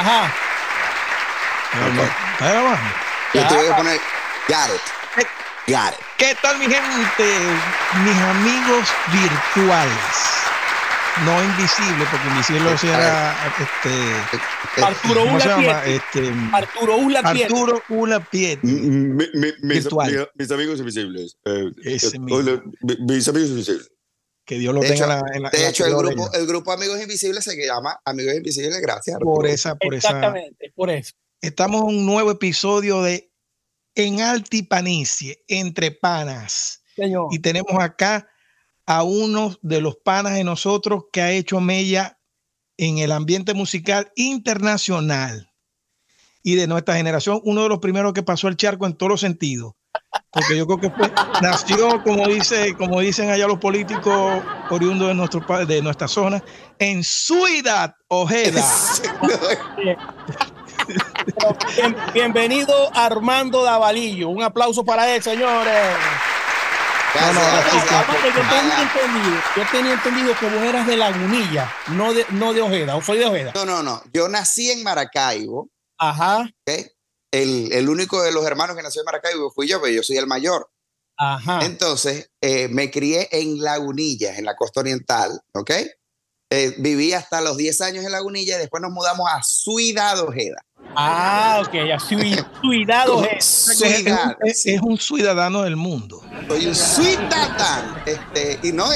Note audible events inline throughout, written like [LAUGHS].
Ajá. ¿Está grabando? Yo te voy a poner. Got it. ¿Qué tal mi gente? Mis amigos virtuales. No invisibles, porque invisible o sea este Arturo ¿cómo se Ula. Este, Arturo Usla Pietri. Arturo Ula mi- mi- mis, Virtual. mi- mis amigos invisibles. eh, Ese eh, hola, mis amigos invisibles. Que Dios lo De tenga hecho- en la- en la- en De la hecho, el grupo, el grupo Amigos Invisibles se llama Amigos Invisibles gracias. por esa, por esa. Exactamente, por eso. Estamos en un nuevo episodio de En Altipanicie, entre panas. Señor. Y tenemos acá a uno de los panas de nosotros que ha hecho mella en el ambiente musical internacional y de nuestra generación, uno de los primeros que pasó el charco en todos los sentidos. Porque yo creo que fue, nació, como dice, como dicen allá los políticos oriundos de nuestro de nuestra zona, en Ciudad Ojeda. Bien- bienvenido Armando Davalillo. Un aplauso para él, señores. No, no, yo tenía entendido, yo tenía entendido que vos eras de Lagunilla, no de, no de Ojeda, o soy de Ojeda. No, no, no. Yo nací en Maracaibo. Ajá, ¿ok? El, el único de los hermanos que nació en Maracaibo fui yo, pero yo soy el mayor. ajá. Entonces, eh, me crié en Lagunilla, en la costa oriental, ¿ok? Eh, viví hasta los 10 años en Lagunilla y después nos mudamos a Ciudad Ojeda. Ah, ok, ya cui- cuidado. Ojeda. Es, es- Ciudad. es- es un ciudadano del mundo. Soy un ciudadano. Este, y no,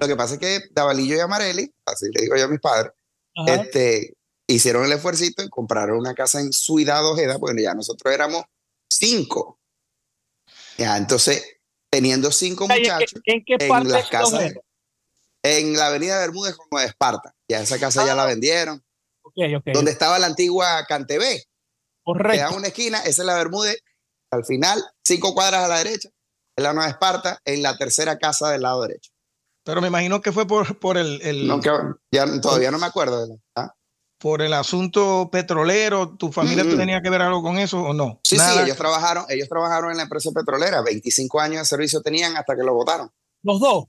lo que pasa es que Davalillo y Amarelli, así le digo yo a mis padres, Ajá. este, hicieron el esfuerzo y compraron una casa en Ciudad Ojeda, bueno, ya nosotros éramos cinco. Ya, entonces, teniendo cinco ¿En qué- muchachos ¿En qué en parte las de casas, en la avenida Bermúdez como de Esparta. Ya esa casa ya la vendieron. Ok, ok. Donde estaba la antigua Cantebé, queda Correcto. una esquina, esa es la Bermúdez, al final, cinco cuadras a la derecha, es la Nueva Esparta, en la tercera casa del lado derecho. Pero me imagino que fue por, por el, el- No, que- ya todavía no me acuerdo de la- ¿ah? Por el asunto petrolero. ¿Tu familia Mm. tenía que ver algo con eso o no? Sí, Nada. sí, ellos trabajaron, ellos trabajaron en la empresa petrolera, 25 años de servicio tenían hasta que lo votaron. Los dos.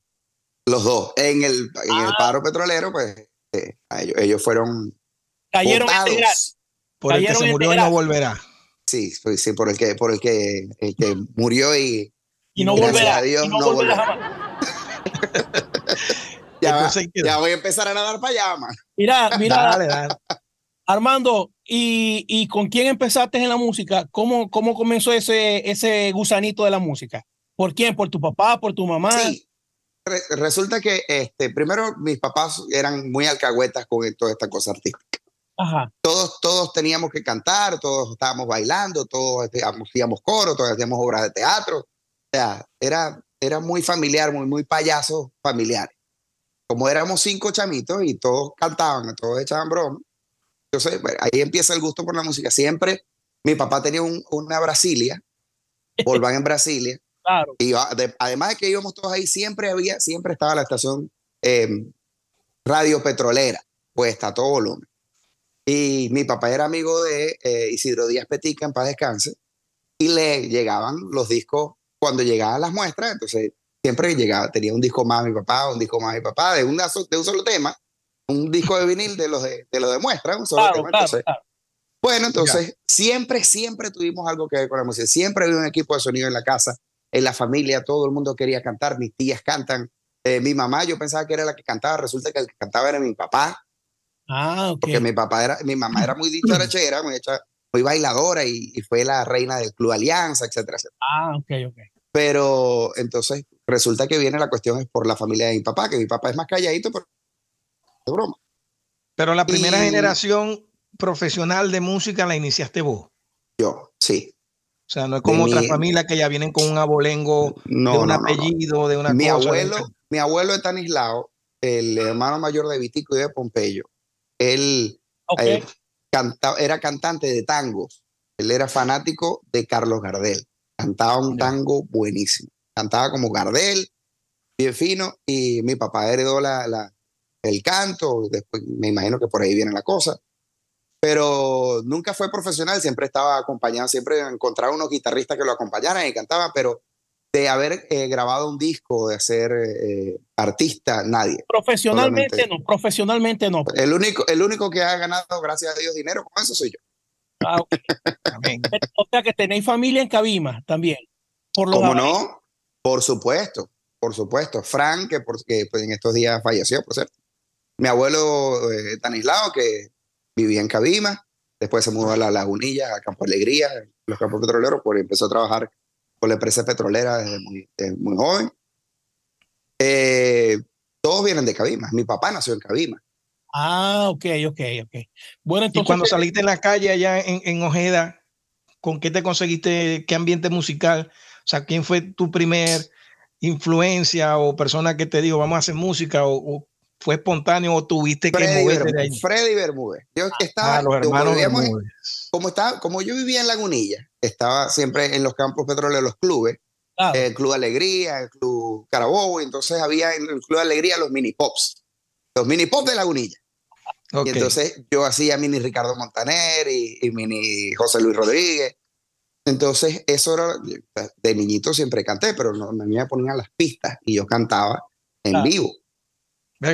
Los dos, en el, en el Ah. paro petrolero, pues eh, ellos, ellos fueron Cayeron a integrar. votados. por el que cayeron se murió y no volverá. Sí, pues, sí, por el que, por el que, el que murió y Y no Gracias volverá. a Dios, y no, no volverá volverá. [LAUGHS] ya, va- ya voy a empezar a nadar para allá, man. Mira, [LAUGHS] mira, Dale, dale. Armando, ¿y, y con quién empezaste en la música? ¿Cómo, cómo comenzó ese, ese gusanito de la música? ¿Por quién? ¿Por tu papá? ¿Por tu mamá? Sí. Re- resulta que este, primero mis papás eran muy alcahuetas con toda esta cosa artística. Ajá. Todos, todos teníamos que cantar, todos estábamos bailando, todos hacíamos, hacíamos coro, todos hacíamos obras de teatro. O sea, era, era muy familiar, muy, muy payasos familiares. Como éramos cinco chamitos y todos cantaban, todos echaban broma. Entonces, bueno, ahí empieza el gusto por la música. Siempre mi papá tenía un- una Brasilia, [LAUGHS] Volvan en Brasilia, Claro. y además de que íbamos todos ahí, siempre había, siempre estaba la estación eh, radio petrolera, puesta a todo volumen. Y mi papá era amigo de eh, Isidro Díaz Petica, en paz descanse, y le llegaban los discos cuando llegaban las muestras, entonces siempre llegaba, tenía un disco más mi papá, un disco más mi papá, de, una de un solo tema, un disco de vinil de los de, de, los de muestra, un solo Claro, tema. claro, Entonces, claro. bueno, entonces siempre, siempre tuvimos algo que ver con la música. Siempre había un equipo de sonido en la casa, en la familia, todo el mundo quería cantar. Mis tías cantan. Eh, mi mamá, yo pensaba que era la que cantaba. Resulta que el que cantaba era mi papá, Ah, ok. porque mi papá era, mi mamá era muy dicharachera, muy, hecha, muy bailadora y, y fue la reina del Club Alianza, etcétera, etcétera. Ah, ok, ok. Pero entonces resulta que viene la cuestión es por la familia de mi papá, que mi papá es más calladito, pero de broma. Pero la primera Y- generación profesional de música la iniciaste vos. Yo, sí. O sea, no es como De otras mi- familias que ya vienen con un abolengo No, de un no, no, no. apellido, de una mi cosa. abuelo, mi abuelo Estanislao, el hermano mayor de Vitico y de Pompeyo, él eh, canta- era cantante de tangos. Él era fanático de Carlos Gardel. Cantaba un tango buenísimo. Cantaba como Gardel, bien fino, y mi papá heredó la, la- el canto. Después me imagino que por ahí viene la cosa. Pero nunca fue profesional, siempre estaba acompañado, siempre encontraba unos guitarristas que lo acompañaran y cantaban, pero de haber eh, grabado un disco, de ser eh, artista, nadie. Profesionalmente Solamente- no, profesionalmente no. El único, el único que ha ganado, gracias a Dios, dinero con eso soy yo. Ah, ok. [LAUGHS] Amén. O sea que tenéis familia en Cabima también. Por los ¿Cómo no? Por supuesto, por supuesto. Frank, que, por- que, pues, en estos días falleció, por cierto. Mi abuelo eh, Tanislao, que vivía en Cabima, después se mudó a La Lagunilla, a Campo Alegría, en los campos petroleros, porque empezó a trabajar con la empresa petrolera desde muy, desde muy joven. Eh, todos vienen de Cabima. Mi papá nació en Cabima. Ah, ok, ok, ok. Bueno, Y entonces. cuando saliste en la calle allá en, en Ojeda, ¿con qué te conseguiste? ¿Qué ambiente musical? O sea, ¿quién fue tu primer influencia o persona que te dijo, vamos a hacer música? ¿O, o fue espontáneo o tuviste que Freddy, moverte de ahí? Freddy Bermúdez. Yo estaba, Ah, los como hermanos estaba, como yo vivía en Lagunilla, estaba siempre en los campos petroleros, los clubes, claro, el Club Alegría, el Club Carabobo, y entonces había en el Club Alegría los mini pops, los mini pops de Lagunilla. Ok. Y entonces yo hacía mini Ricardo Montaner y, y mini José Luis Rodríguez. Entonces eso era, de niñito siempre canté, pero no, a mí me ponían las pistas y yo cantaba en Claro. vivo.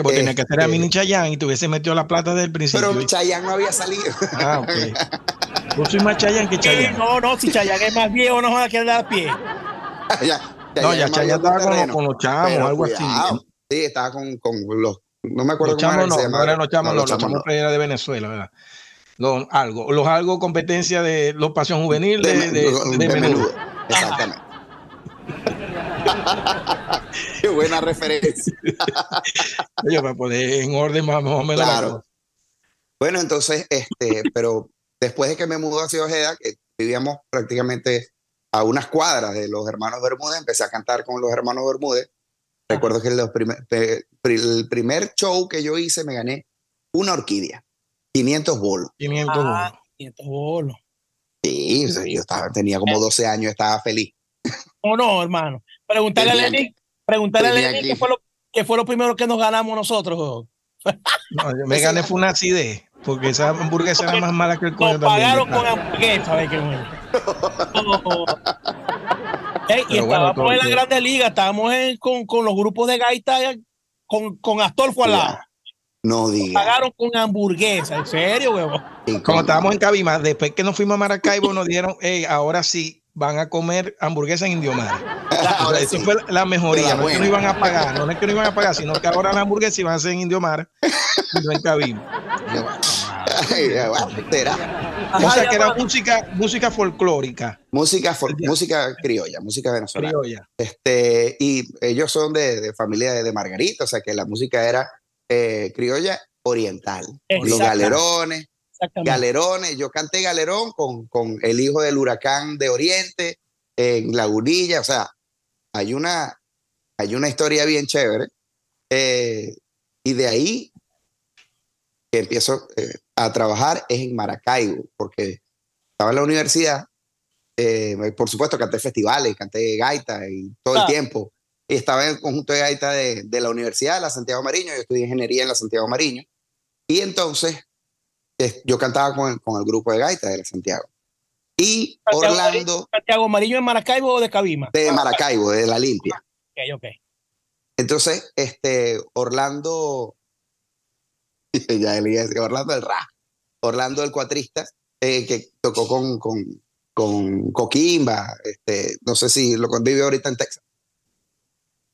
Pues tenía que hacer a Este- Mini Chayán y te hubiese metido la plata del principio. Pero Chayanne no había salido. Ah, ok. [LAUGHS] Yo soy más Chayán que Sí, Chayán. no, no, si Chayanne es más viejo, no joda que dar a pie. [LAUGHS] ya, No, ya Chayanne estaba con, terreno. con los chamos, Pero algo cuidado. así. Sí, estaba con, con los. No me acuerdo Los cómo era chamos que no, se no eran los chamos, no, los chamos chamos no. era de Venezuela, ¿verdad? Los algo, los algo competencia de los Pasión Juvenil de, de, de- de de menudo. Exactamente. [LAUGHS] Qué buena referencia. [LAUGHS] Oye, para poner en orden más, o menos. la Claro. Bueno, entonces, este, pero después de que me mudó hacia Ojeda, que vivíamos prácticamente a unas cuadras de los hermanos Bermúdez, empecé a cantar con los hermanos Bermúdez. Recuerdo que los primer- el primer show que yo hice me gané una orquídea, 500 bolos. 500 Ah, bolos. 500 bolos. Sí, o sea, yo estaba, tenía como 12 años, estaba feliz. O no, hermano. Preguntarle a Lenin, preguntarle a que- qué fue, lo, qué fue lo primero que nos ganamos nosotros. No, yo me gané fue una acidez, porque esa hamburguesa era más mala que el coño también. pagaron con hamburguesa, ¿ves qué bueno? No. Ey, y bueno, estábamos en la Grande Liga, estábamos en- con, con los grupos de gaita con, con Astolfo al lado. No diga. Pagaron con hamburguesa, en serio, huevón. Y Como estábamos en Cabima, después que nos fuimos a Maracaibo, nos dieron, "Ey, ahora sí van a comer hamburguesa en Indiomar. Ahora Eso sí. fue la mejoría. La no es que no iban a pagar, no es que no iban a pagar, sino que ahora la hamburguesa iban a ser en Indiomar y no en Cabima. Ay. O sea que era música, música folclórica, Música, fol- música criolla, música venezolana. criolla. Este, y ellos son de, de familia de, de Margarita, o sea que la música era eh, criolla oriental. Los galerones, galerones. Yo canté galerón con, con el hijo del huracán de Oriente en Lagunilla, o sea, hay una, hay una historia bien chévere. eh, y de ahí que empiezo eh, a trabajar es en Maracaibo, porque estaba en la universidad, eh, por supuesto canté festivales, canté gaita y todo el tiempo. Y estaba en el conjunto de gaita de, de la universidad, de la Santiago Mariño, yo estudié ingeniería en la Santiago Mariño. Y entonces eh, yo cantaba con el, con el grupo de gaita de la Santiago. Y Santiago Orlando Santiago Amarillo en Maracaibo o de Cabima. de Maracaibo, de la Limpia. Ok, ok. Entonces, este, Orlando, [LAUGHS] ya Orlando el Ra, Orlando el cuatrista, eh, que tocó con, con, con Coquimba, este, no sé si lo vive ahorita en Texas.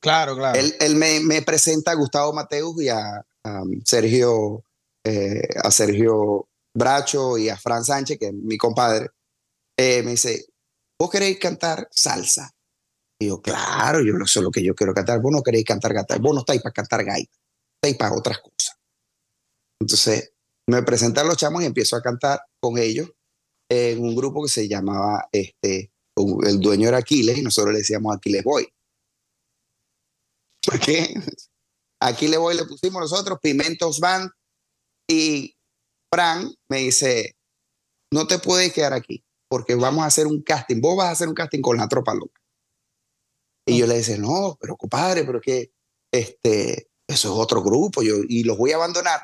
Claro, claro. Él, me, presenta a Gustavo Mateus y a, a Sergio, eh, a Sergio Bracho y a Fran Sánchez, que es mi compadre. Eh, me dice, ¿vos queréis cantar salsa? Y yo, claro, yo no sé lo que yo quiero cantar. Vos no queréis cantar gaita, vos no estáis para cantar gaita, estáis para otras cosas. Entonces me presentan los chamos y empiezo a cantar con ellos en un grupo que se llamaba, este, el dueño era Aquiles y nosotros le decíamos Aquiles Boy. ¿Por qué? Aquiles Boy le pusimos nosotros, Pimentos Band, y Fran me dice, no te puedes quedar aquí, porque vamos a hacer un casting, vos vas a hacer un casting con la tropa loca. Y yo le decía, no, pero compadre, pero que este, eso es otro grupo, yo, y los voy a abandonar.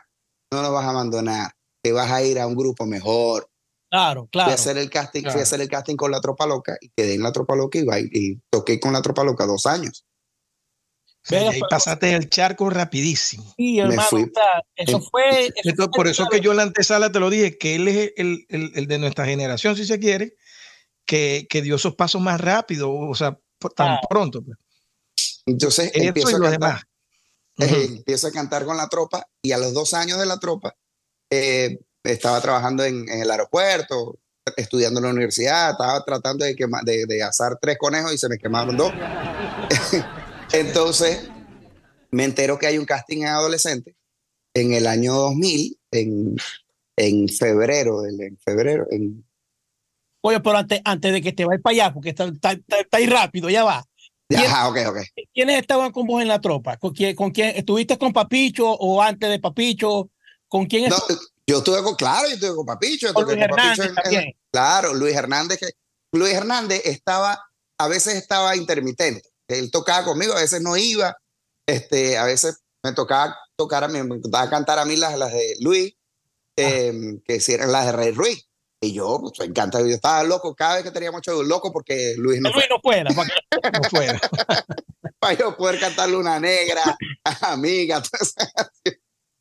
No nos vas a abandonar, te vas a ir a un grupo mejor. Claro, claro. Fui a hacer el casting, fui Claro. a hacer el casting con la tropa loca y quedé en la tropa loca y, y toqué con la tropa loca dos años. Sea, ahí pasaste el charco rapidísimo. Sí, hermano, fui. o sea, eso En- fue. eso Entonces, fue por eso que yo en la antesala te lo dije, que él es el, el- el de nuestra generación, si se quiere, que, que dio esos pasos más rápido, o sea, tan Claro. pronto. pues. Entonces Eso empiezo y a, los cantar, demás. eh, Ujú. empiezo a cantar con la tropa y a los dos años de la tropa eh, estaba trabajando en, en el aeropuerto, estudiando en la universidad, estaba tratando de, quema- de, de asar tres conejos y se me quemaron dos. [LAUGHS] Entonces me entero que hay un casting en adolescente en el año 2000, en, en febrero, en febrero, en, Oye, pero antes, antes de que te vayas para allá, porque está, está, está- está ahí rápido, ya va. ¿Quién- Ajá, ok, ok. ¿Quiénes estaban con vos en la tropa? ¿Con quién, con quién estuviste con Papicho o antes de Papicho? ¿Con quién No, yo estuve con, claro, yo estuve con Papicho. Con Luis con Papicho Hernández en- en- también. claro, Luis Hernández, que Luis Hernández estaba, a veces estaba intermitente. Él tocaba conmigo, a veces no iba, este, a veces me tocaba tocar a mí, me tocaba cantar a mí las, las de Luis, eh, que si eran las de Rey Ruiz. Y yo, pues, me encanta, yo estaba loco cada vez que teníamos show, loco porque Luis no Luis fue, no fuera. para No fuera. [LAUGHS] para yo poder cantar Luna Negra, [LAUGHS] Amiga.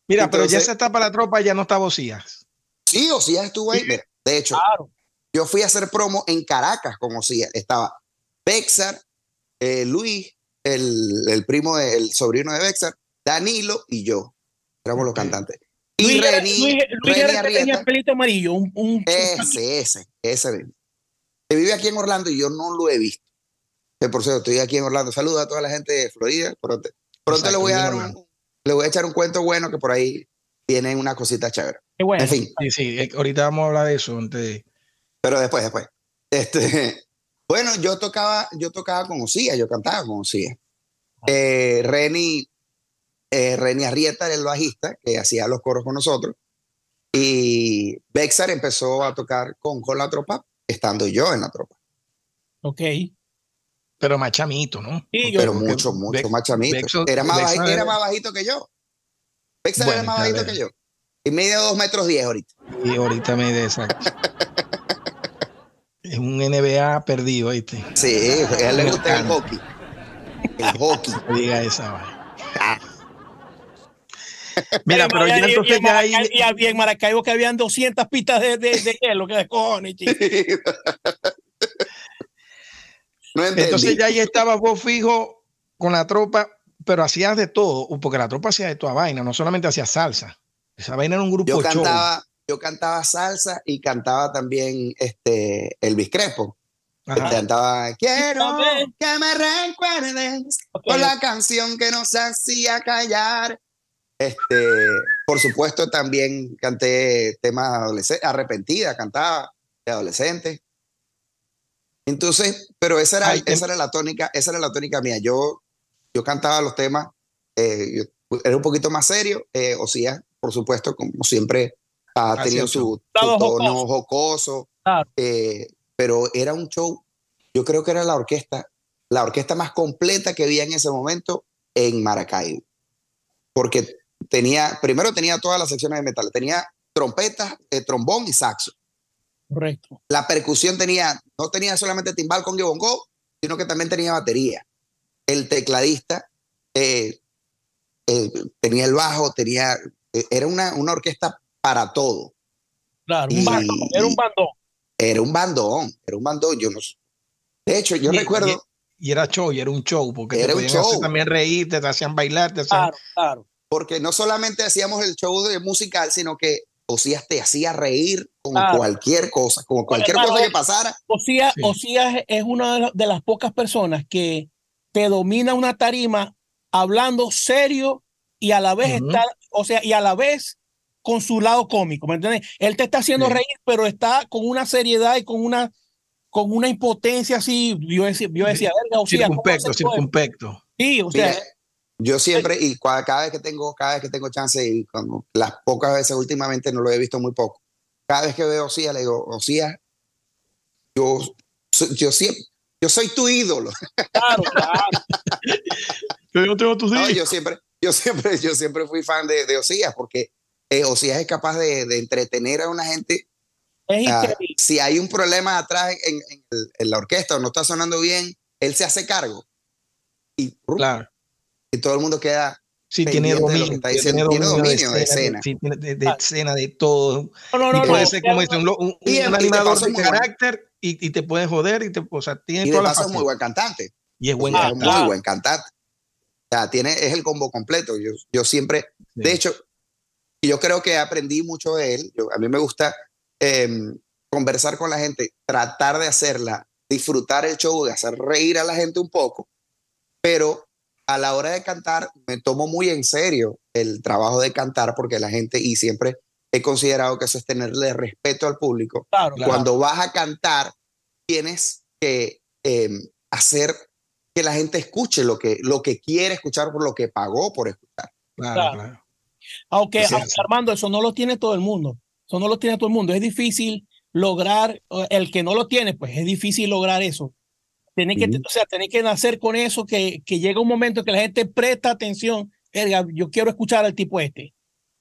Mira, pero ya Entonces- esa etapa de la tropa ya no está Vocías. Sí, Osías estuvo ahí. Mira, de hecho, Claro. yo fui a hacer promo en Caracas con Osías. Estaba Bexar, eh, Luis, el, el primo, el sobrino de Bexar, Danilo y yo. Éramos los cantantes. Y Luis, Reni, Luis- Luis Reni era que tenía pelito amarillo. Un, un- ese, ese, ese mismo. Que vive aquí en Orlando y yo no lo he visto. Que por cierto, estoy aquí en Orlando. Saludos a toda la gente de Florida. Pronto, pronto le voy a dar un, le voy a echar un cuento bueno que por ahí tienen una cosita chévere. Qué bueno. En fin, Sí, sí, eh, ahorita vamos a hablar de eso. antes de- Pero después, después. Este, bueno, yo tocaba, yo tocaba con Osía, yo cantaba con Osía. Eh, Reni, eh, Reni Arrieta era el bajista que hacía los coros con nosotros. Y Bexar empezó a tocar con, con la tropa, estando yo en la tropa. Ok. Pero más chamito, ¿no? Sí, Pero mucho, mucho Bex- más chamito. Bexo- era, más Bexar baji- era más bajito que yo. Bexar Bueno, era más bajito que yo. Y media dos metros diez ahorita. Y ahorita me de exacto. [LAUGHS] es un NBA perdido, ¿viste? Sí, a él le gusta el hockey. El hockey. No diga esa vaina. [LAUGHS] Mira, Y pero ya entonces y ya ahí. Maracaibo- y había en Maracaibo que habían 200 pistas de, de, de hielo, que de cojones, chico. [LAUGHS] no. Entonces ya ahí estabas vos fijo con la tropa, pero hacías de todo, porque la tropa hacía de toda vaina, no solamente hacía salsa. Esa vaina era un grupo yo show. Yo cantaba salsa y cantaba también este Elvis Crespo. Ajá. Cantaba Quiero También. que me recuerdes Ok. por la canción que nos hacía callar. Este, por supuesto, también canté temas adolescentes, arrepentida, cantaba de adolescente. Entonces, pero esa era, Ay, esa era la tónica, esa era la tónica mía. Yo, yo cantaba los temas, eh, yo- era un poquito más serio, eh, o sea, por supuesto, como siempre ha tenido el su, tono jocoso. Claro. eh, pero era un show, yo creo que era la orquesta, la orquesta más completa que había en ese momento en Maracaibo. Porque tenía, primero tenía todas las secciones de metal, tenía trompetas, eh, trombón y saxo. Correcto. La percusión tenía, no tenía solamente timbal con bongo, sino que también tenía batería. El tecladista eh, tenía el bajo, tenía, era una, una orquesta para todo. Claro, un Y- bandón. Era un bandón. Era un bandón, era un bandón. Yo no sé. De hecho, yo Y- recuerdo, Y era show, y era un show, porque Era te un hacer también reír, te hacían bailar, te hacían... Claro, claro. porque no solamente hacíamos el show de musical, sino que Osías te hacía reír con Claro. cualquier cosa, con cualquier cosa que pasara. Osías, Sí. Osías es una de, la- de las pocas personas que te domina una tarima hablando serio y a la vez Ujú. está, o sea, y a la vez con su lado cómico, ¿me entiendes? Él te está haciendo Sí. reír, pero está con una seriedad y con una con una impotencia así. Yo decía, yo decía, verga, Osías, ¿cómo circunpecto, hace todo esto?" circunpecto. Sí, o sea, Mira, yo siempre, y cua- cada vez que tengo, cada vez que tengo chance, y cuando las pocas veces últimamente no lo he visto muy poco, cada vez que veo a Osías, le digo, Osías, yo, yo siempre, yo soy tu ídolo. claro, [LAUGHS] claro. Yo no tengo tus No, yo siempre, yo siempre, yo siempre fui fan de, de Osías, porque eh, Osías es capaz de, de entretener a una gente Ah, si hay un problema atrás en, la orquesta o no está sonando bien, él se hace cargo. Y, claro. y todo el mundo queda Sí, tiene dominio, tiene dominio, de, escena. Sí, de, escena, de todo. No, no, no. puede ser como un, un, animador de carácter y, y, te puede joder. Y te, o sea, tiene y toda muy buen cantante. Y es buen cantante. Muy buen cantante. O sea, tiene, es el combo completo. Yo, yo siempre, de hecho, yo creo que aprendí mucho de él. Yo, a mí me gusta em, conversar con la gente, tratar de hacerla, disfrutar el show, de hacer reír a la gente un poco, pero a la hora de cantar me tomo muy en serio el trabajo de cantar porque la gente, y siempre he considerado que eso es tenerle respeto al público. Cuando vas a cantar, tienes que em, hacer que la gente escuche lo que, lo que quiere escuchar por lo que pagó por escuchar. Claro, Aunque, Armando, eso no lo tiene todo el mundo. Eso no lo tiene todo el mundo. Es difícil lograr, el que no lo tiene, pues es difícil lograr eso. Tiene que, o sea, tiene que nacer con eso, que, que llega un momento que la gente presta atención. yo quiero escuchar al tipo este.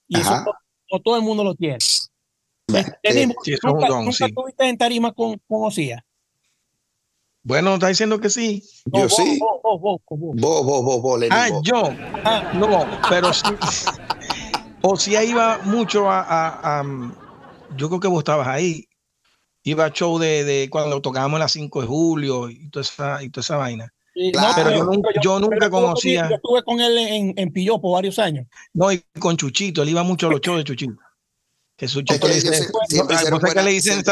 Y eso no, todo el mundo lo tiene. ¿Nunca, nunca tuviste en tarima con, con Osía? Bueno, está diciendo que sí. Yo sí. Vos, vos, vos, Ah, yo. Ah. No, pero sí. [LAUGHS] Osía iba mucho a, a, a, Yo creo que vos estabas ahí iba a show de, de cuando tocábamos la 5 de julio y toda esa, y toda esa vaina. pero yo nunca, yo, nunca conocía. Yo estuve con él en, en Pillopo varios años. No, y con Chuchito, él iba mucho a los shows de Chuchito. Que Chuchito le dice, no, sé qué le dicen.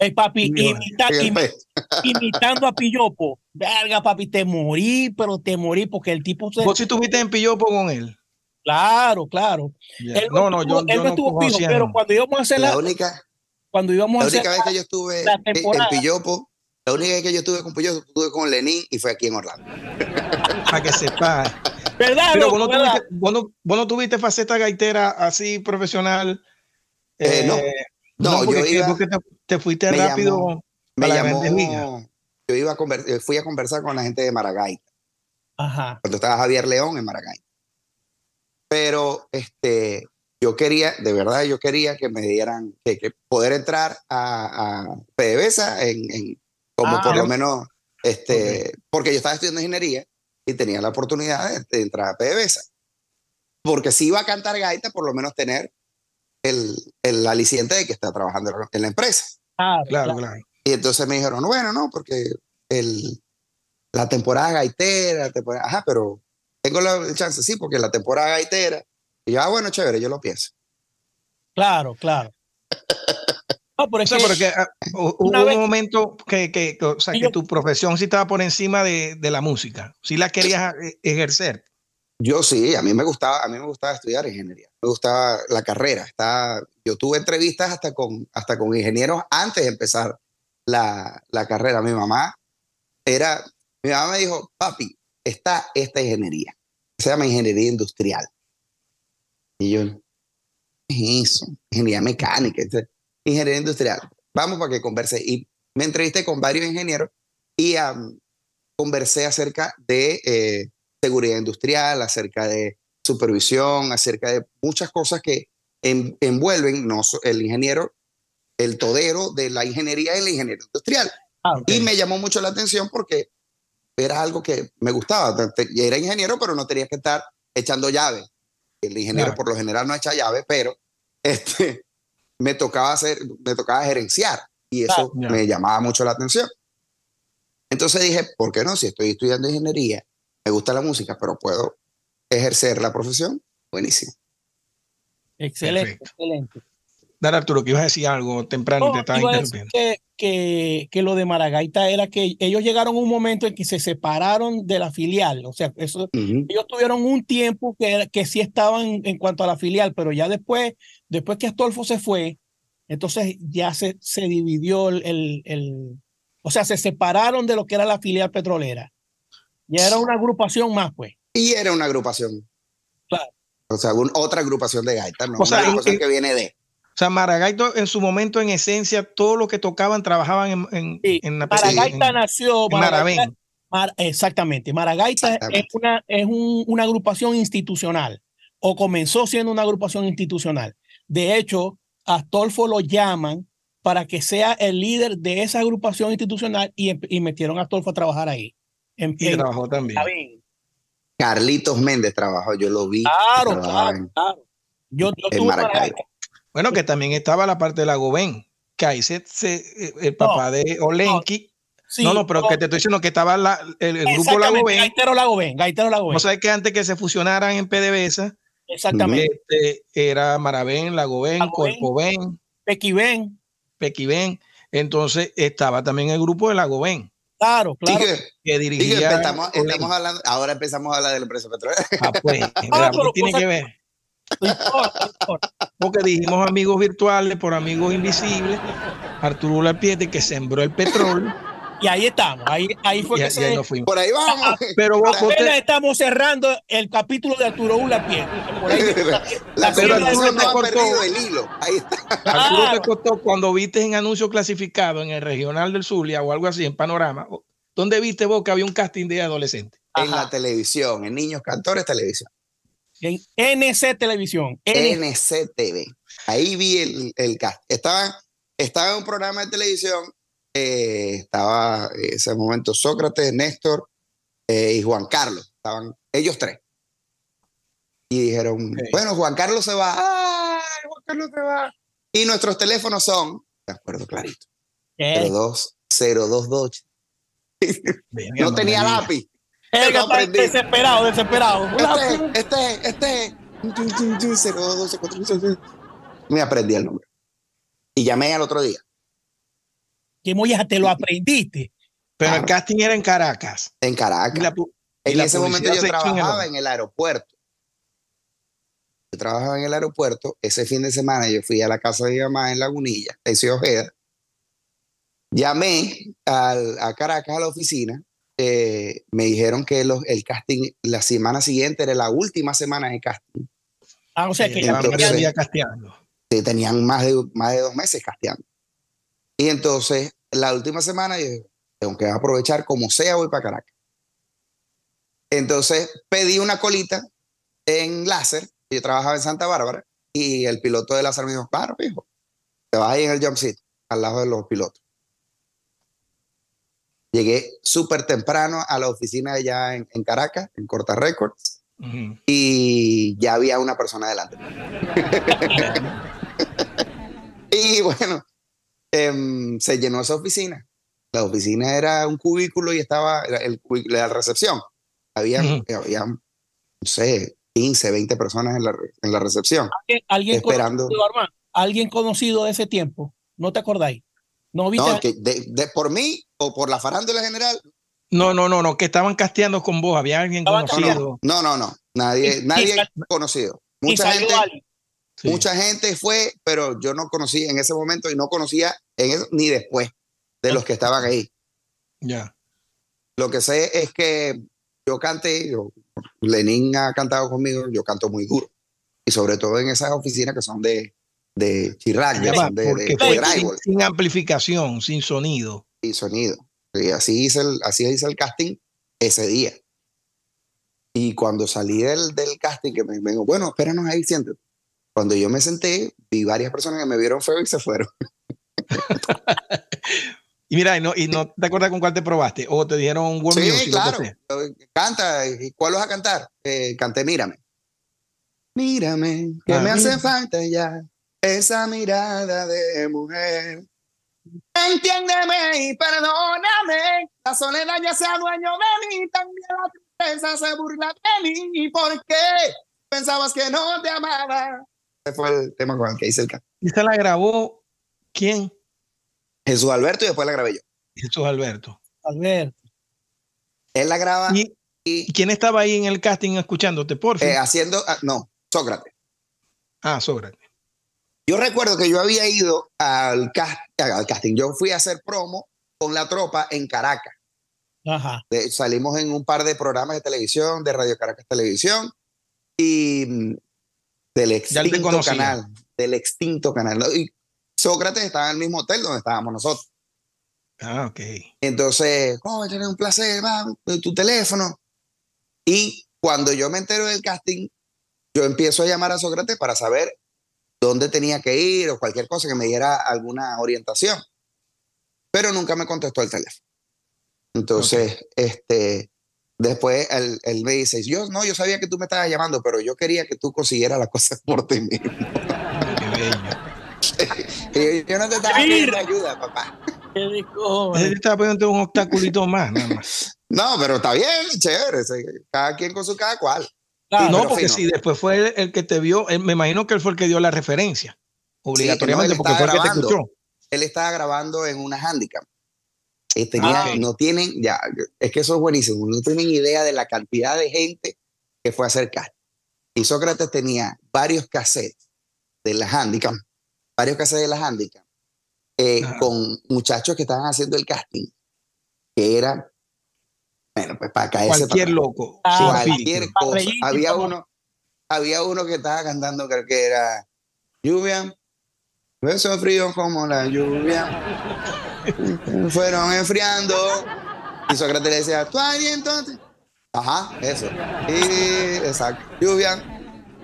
El papi, imita, [LAUGHS] imitando a Pillopo. Verga, papi, te morí, pero te morí porque el tipo se. ¿Vos si estuviste en Pillopo con él? Claro, claro. no, no, yo, él no estuvo fijo, pero cuando íbamos a hacer la, única, cuando íbamos la única vez que yo estuve en Pillopo, la única vez que yo estuve con Pillopo, estuve con Lenín y fue aquí en Orlando. [LAUGHS] Para que sepa. ¿Verdad? Pero vos, no tuviste, vos, no, tuviste, faceta gaitera así profesional. Eh, no, no, porque, yo iba, porque te, fuiste rápido. me llamó, yo iba a conversar, fui a conversar con la gente de Maragaita. Ajá. Cuando estaba Javier León en Maragaita. Pero este, yo quería, de verdad, yo quería que me dieran, que, poder entrar a, a PDVSA en, como ah, por lo menos, este, porque yo estaba estudiando ingeniería y tenía la oportunidad de, entrar a PDVSA. Porque si iba a cantar gaita, por lo menos tener el, el aliciente de que está trabajando en la empresa. Claro, claro. Y entonces me dijeron, bueno, no, porque el, la temporada gaitera, la temporada, ajá, pero tengo la chance, sí, porque la temporada gaitera. Y yo, ah, bueno, chévere, yo lo pienso. Claro, claro. [LAUGHS] No, por eso, porque ah, hubo un momento que, que, o sea, que tu profesión sí estaba por encima de, de la música. Sí la querías eh, ejercer. Yo sí, a mí me gustaba, a mí me gustaba estudiar ingeniería. Me gustaba la carrera. Está, yo tuve entrevistas hasta con, hasta con ingenieros antes de empezar la, la carrera. Mi mamá era, mi mamá me dijo, papi, está esta ingeniería. Se llama ingeniería industrial. Y yo, ¿qué es eso? Ingeniería mecánica, ingeniería industrial. Vamos para que converse. Y me entrevisté con varios ingenieros y conversé acerca de eh, seguridad industrial, acerca de supervisión, acerca de muchas cosas que envuelven no, el ingeniero, el todero de la ingeniería y la ingeniería industrial. Ah, y me llamó mucho la atención porque era algo que me gustaba. Era ingeniero, pero no tenía que estar echando llave. El ingeniero por lo general no echa llave, pero [LAUGHS] este, me, tocaba hacer, me tocaba gerenciar y eso me llamaba mucho la atención. Entonces dije, ¿por qué no? Si estoy estudiando ingeniería, me gusta la música, pero puedo ejercer la profesión, buenísimo. Excelente, excelente. Dar Arturo, que ibas a decir algo temprano te estaba interrumpiendo. Que, que, lo de Maragaita era que ellos llegaron a un momento en que se separaron de la filial. O sea, eso, ellos tuvieron un tiempo que, que sí estaban en cuanto a la filial, pero ya después, después que Astolfo se fue, entonces ya se, se dividió el, el, o sea, se separaron de lo que era la filial petrolera. Ya era una agrupación más, pues. Y era una agrupación. Claro. O sea, otra agrupación de gaitas, no o sea, una agrupación que viene de. O sea, Maragaito en su momento, en esencia, todo lo que tocaban trabajaban en, en, en la Maragaita nació. En exactamente. Maragaita es, una, es una agrupación institucional o comenzó siendo una agrupación institucional. De hecho, Astolfo lo llaman para que sea el líder de esa agrupación institucional y, y metieron a Astolfo a trabajar ahí. En, y trabajó también. Carlitos Méndez trabajó, yo lo vi. Claro, claro, claro. Yo, yo bueno, que también estaba la parte de la Goben, que ahí se, eh, el papá de Olenki. No, no, pero que te estoy diciendo que estaba el, grupo Lagoven. Gaitero Lagoven, Gaitero Lagoven. No sabes que antes que se fusionaran en PDVSA, Exactamente. Este, era Maravén, Lagoven, Corpoven, Pequiven. Pequiven. Entonces estaba también el grupo de Lagoven. Claro, claro. que, dirigía. estamos, hablando, ahora empezamos a hablar de la empresa petrolera. Ah, pues, [LAUGHS] ah, tiene que ver? Porque dijimos amigos virtuales por amigos invisibles. Arturo Lapiete que sembró el petróleo. Y ahí estamos, ahí, ahí fue que se... Por ahí vamos. Pero vos, estamos cerrando el capítulo de Arturo Ulapiete. Por ahí, [LAUGHS] la pero Arturo te cortó el hilo. Ahí está. Arturo te cortó cuando viste en anuncio clasificado en el regional del Zulia o algo así, en Panorama. ¿Dónde viste vos que había un casting de adolescentes? En la televisión, en Niños Cantores Televisión. En NC Televisión. NCTV. Ahí vi el, el cast. Estaba, estaba en un programa de televisión. Eh, estaba en ese momento Sócrates, Néstor eh, y Juan Carlos. Estaban ellos tres. Y dijeron, bueno, Juan Carlos se va. ¡Ay, Juan Carlos se va! Y nuestros teléfonos son, de acuerdo, clarito. 02, 022. no tenía lápiz. desesperado, desesperado. Este, este, este. Me aprendí el nombre. Y llamé al otro día. ¿Qué molleja te lo aprendiste? Pero el casting era en Caracas. En Caracas. en ese momento yo trabajaba en el aeropuerto. Yo trabajaba en el aeropuerto. Ese fin de semana yo fui a la casa de mi mamá en Lagunilla, en Ciudad Ojeda. Llamé a Caracas a la oficina eh, me dijeron que los, el casting la semana siguiente era la última semana de casting. Ah, o sea que ya casteando. Tenían más de, más de dos meses casteando. Y entonces, la última semana, yo tengo que aprovechar como sea, voy para Caracas. Entonces, pedí una colita en láser. Yo trabajaba en Santa Bárbara y el piloto de láser me dijo, claro, hijo, te vas ahí en el jump seat, al lado de los pilotos. Llegué súper temprano a la oficina allá en, en Caracas, en Corta Records, y ya había una persona delante. [LAUGHS] y bueno, em, se llenó esa oficina. La oficina era un cubículo y estaba el, la recepción. Había, había, no sé, 15, 20 personas en la, en la recepción. ¿Alguien, esperando. Conocido, ¿Alguien conocido de ese tiempo? ¿No te acordáis? No, que de, por mí o por la farándula general. No, no, no, no, que estaban casteando con vos, había alguien conocido. No, no, no, nadie, nadie conocido. Mucha gente, mucha gente fue, pero yo no conocí en ese momento y no conocía en eso, ni después de los que estaban ahí. Ya. Lo que sé es que yo canté, yo, Lenin ha cantado conmigo, yo canto muy duro. Y sobre todo en esas oficinas que son de, de Chirac, de, sin, amplificación, sin sonido. Sin sonido. Y así hice el, así hice el casting ese día. Y cuando salí del, del casting, que me, dijo, bueno, espéranos ahí, siéntate. Cuando yo me senté, vi varias personas que me vieron feo y se fueron. [LAUGHS] y mira, y no, y no te acuerdas con cuál te probaste, o te dieron un buen sí, claro. Canta, ¿y cuál vas a cantar? Eh, canté Mírame. Mírame, que ah, me hace falta ya esa mirada de mujer. Entiéndeme y perdóname, la soledad ya sea dueño de mí, también la tristeza se burla de mí. ¿Por qué pensabas que no te amaba? Ese fue el tema con el que hice el canto. ¿Y se la grabó quién? Jesús Alberto y después la grabé yo. Jesús Alberto. Alberto. Él la graba. ¿Y, y quién estaba ahí en el casting escuchándote, por favor? Eh, haciendo, ah, no, Sócrates. Ah, Sócrates. Yo recuerdo que yo había ido al, casting, yo fui a hacer promo con la tropa en Caracas. Ajá. salimos en un par de programas de televisión, de Radio Caracas Televisión y mm, del extinto canal, del extinto canal. Y Sócrates estaba en el mismo hotel donde estábamos nosotros. Ah, ok. Entonces, oh, tener un placer, va, tu teléfono. Y cuando yo me entero del casting, yo empiezo a llamar a Sócrates para saber dónde tenía que ir o cualquier cosa que me diera alguna orientación. Pero nunca me contestó el teléfono. Entonces, este, después él, él, me dice, yo no, yo sabía que tú me estabas llamando, pero yo quería que tú consiguieras las cosas [LAUGHS] por ti mismo. [LAUGHS] y yo no te estaba pidiendo ayuda, papá. Él estaba poniendo un obstaculito más, nada más. No, pero está bien, chévere. Cada quien con su cada cual. no, porque si después fue el, que te vio, me imagino que él fue el que dio la referencia, obligatoriamente, porque fue el que te escuchó. Él estaba grabando en una handicap. Y tenía, ah, No tienen, ya, es que eso es buenísimo, no tienen idea de la cantidad de gente que fue a hacer casting. Y Sócrates tenía varios cassettes de la handicap, varios cassettes de la handicap, eh, con muchachos que estaban haciendo el casting, que era bueno, pues para caerse. Cualquier loco. Ah, cualquier cosa. Había uno, había uno que estaba cantando, creo que era Lluvia. Beso frío como la lluvia. Fueron enfriando. Y Sócrates le decía, ¿tú ahí entonces? Ajá, eso. Y, exacto. Lluvia.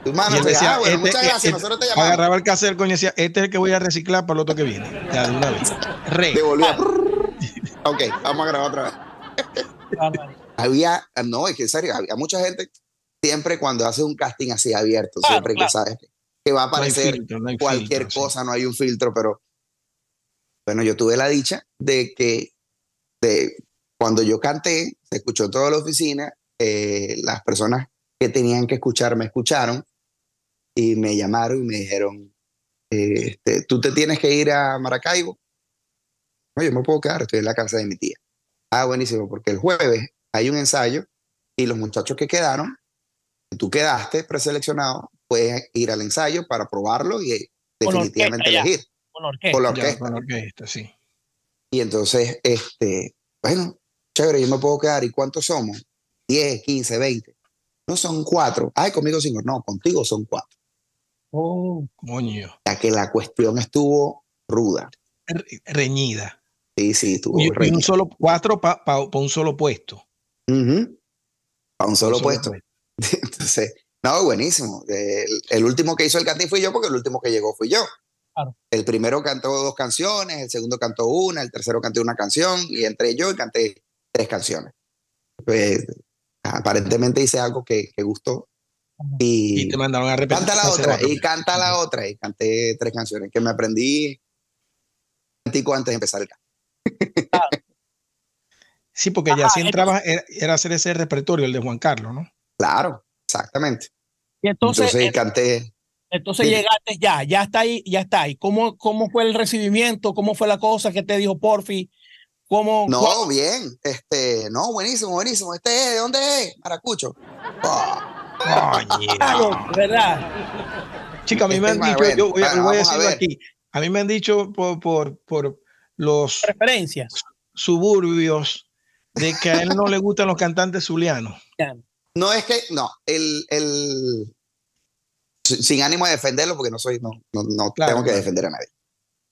Tu mano decía, ah, bueno, este, muchas gracias, este, nosotros te llamamos. Agarraba el caso del coño y decía, este es el que voy a reciclar para el otro que viene. Ya, de una vez. Re. Devolvía. [LAUGHS] ok, vamos a grabar otra vez [LAUGHS] había, no, es que en serio, había mucha gente siempre cuando hace un casting así abierto, siempre que sabes que va a aparecer cualquier cosa, no hay un filtro, pero bueno, yo tuve la dicha de que de, cuando yo canté, se escuchó toda la oficina, eh, las personas que tenían que escuchar me escucharon y me llamaron y me dijeron, eh, este, tú te tienes que ir a Maracaibo. No, yo me puedo quedar, estoy en la casa de mi tía. Ah, buenísimo, porque el jueves hay un ensayo y los muchachos que quedaron, tú quedaste preseleccionado, puedes ir al ensayo para probarlo y definitivamente elegir. Con orquesta. la orquesta. con orquesta, sí. Y entonces, este, bueno, chévere, yo me puedo quedar. ¿Y cuántos somos? 10, 15, 20. No son cuatro. Ay, conmigo señor. No, contigo son cuatro. Oh, coño. Ya que la cuestión estuvo ruda. reñida. Sí, sí, estuvo y, un solo, cuatro para un solo puesto. Para un solo, puesto. [LAUGHS] Entonces, no, buenísimo. El, último que hizo el cantín fui yo porque el último que llegó fui yo. El primero cantó dos canciones, el segundo cantó una, el tercero canté una canción y entré yo y canté tres canciones. Pues aparentemente hice algo que, gustó. Y, te mandaron a repetir. Canta la otra, y canta la otra, y canté tres canciones que me aprendí antes de empezar el canto. [LAUGHS] Sí, porque ya si entraba, era, hacer ese repertorio, el de Juan Carlos, ¿no? Claro, exactamente. Y entonces, entonces Entonces llegaste ya, ya está ahí, ya está ahí. ¿Cómo, ¿Cómo fue el recibimiento? ¿Cómo fue la cosa que te dijo Porfi? ¿Cómo, no, bien, este, no, buenísimo, buenísimo. Este es, ¿de dónde es? Maracucho. Oh. [LAUGHS] ¿Verdad? Chica, a mí me han dicho, yo voy, a decirlo aquí, a mí me han dicho por, por, por los preferencias suburbios de que a él no le gustan los cantantes zulianos. No es que, no, el, el, sin ánimo de defenderlo, porque no soy, no, no, tengo que defender a nadie.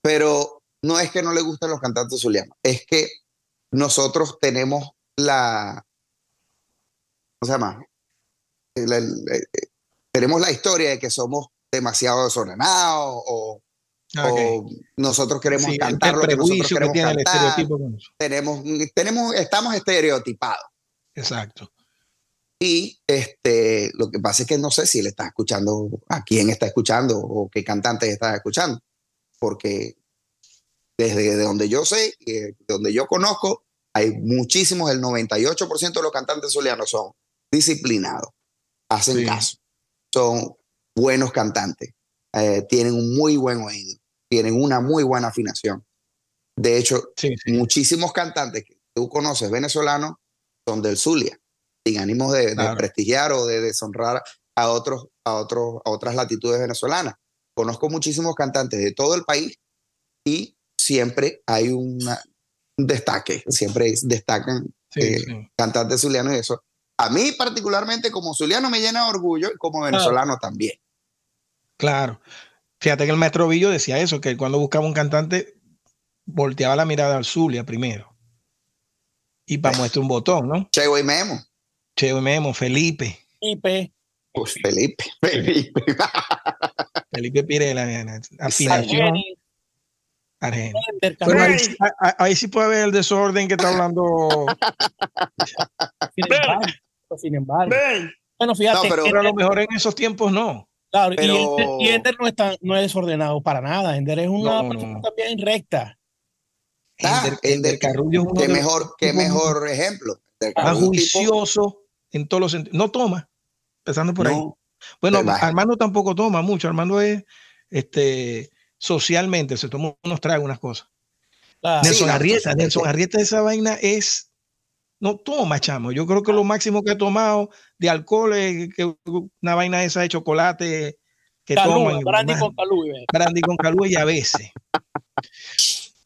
Pero no es que no le gusten los cantantes zulianos, es que nosotros tenemos la, ¿cómo se llama? tenemos la historia de que somos demasiado desordenados o o nosotros queremos cantar lo que nosotros queremos cantar. tenemos, tenemos, estamos estereotipados. Exacto. Y este, lo que pasa es que no sé si él está escuchando, a quién está escuchando o qué cantante está escuchando, porque desde donde yo sé de donde yo conozco, hay muchísimos, el 98% de los cantantes zulianos son disciplinados, hacen caso, son buenos cantantes, eh, tienen un muy buen oído tienen una muy buena afinación. De hecho, muchísimos cantantes que tú conoces venezolanos son del Zulia, sin ánimos de, prestigiar o de deshonrar a, otros, a, otros, a otras latitudes venezolanas. Conozco muchísimos cantantes de todo el país y siempre hay un destaque, siempre destacan eh, cantantes zulianos y eso. A mí particularmente como zuliano me llena de orgullo y como venezolano también. Claro. Fíjate que el maestro Villo decía eso, que cuando buscaba un cantante, volteaba la mirada al Zulia primero. Y para muestra un botón, ¿no? Chego y Memo. Chego y Memo, Felipe. Felipe. Pues Felipe, [LAUGHS] Felipe. Felipe Pirela, afinación. Bueno, ahí, ahí, sí puede haber el desorden que está hablando. [LAUGHS] sin embargo, Bueno, fíjate. pero, a lo mejor en esos tiempos no. Claro, y, Ender, no, está, no es desordenado para nada. Ender es una persona también recta. Ah, Ender, Carrullo es uno qué mejor, qué mejor ejemplo. Más juicioso en todos los sentidos. No toma, empezando por ahí. Bueno, Armando tampoco toma mucho. Armando es este socialmente, se toma unos tragos, unas cosas. Nelson Arrieta, Nelson Arrieta, esa vaina es. No toma, chamo. Yo creo que lo máximo que he tomado de alcohol es que una vaina esa de chocolate que toman. Brandy con calú. Brandy con calú y a veces.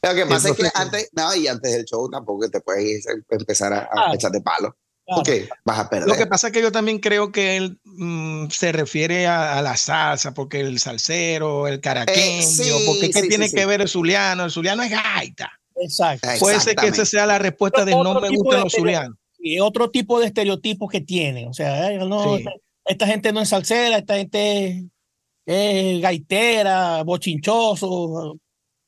Lo que pasa es que antes, no, y antes del show tampoco te puedes empezar a, a echarte palo. Porque vas a perder. Lo que pasa es que yo también creo que él mm, se refiere a, la salsa, porque el salsero, el caraqueño, eh, porque ¿qué tiene que ver el zuliano? El zuliano es gaita. Exacto. Puede ser que esa sea la respuesta de no me gustan los zulianos. Y otro tipo de estereotipos que tiene. O sea, no, esta, gente no es salsera, esta gente es gaitera, bochinchoso.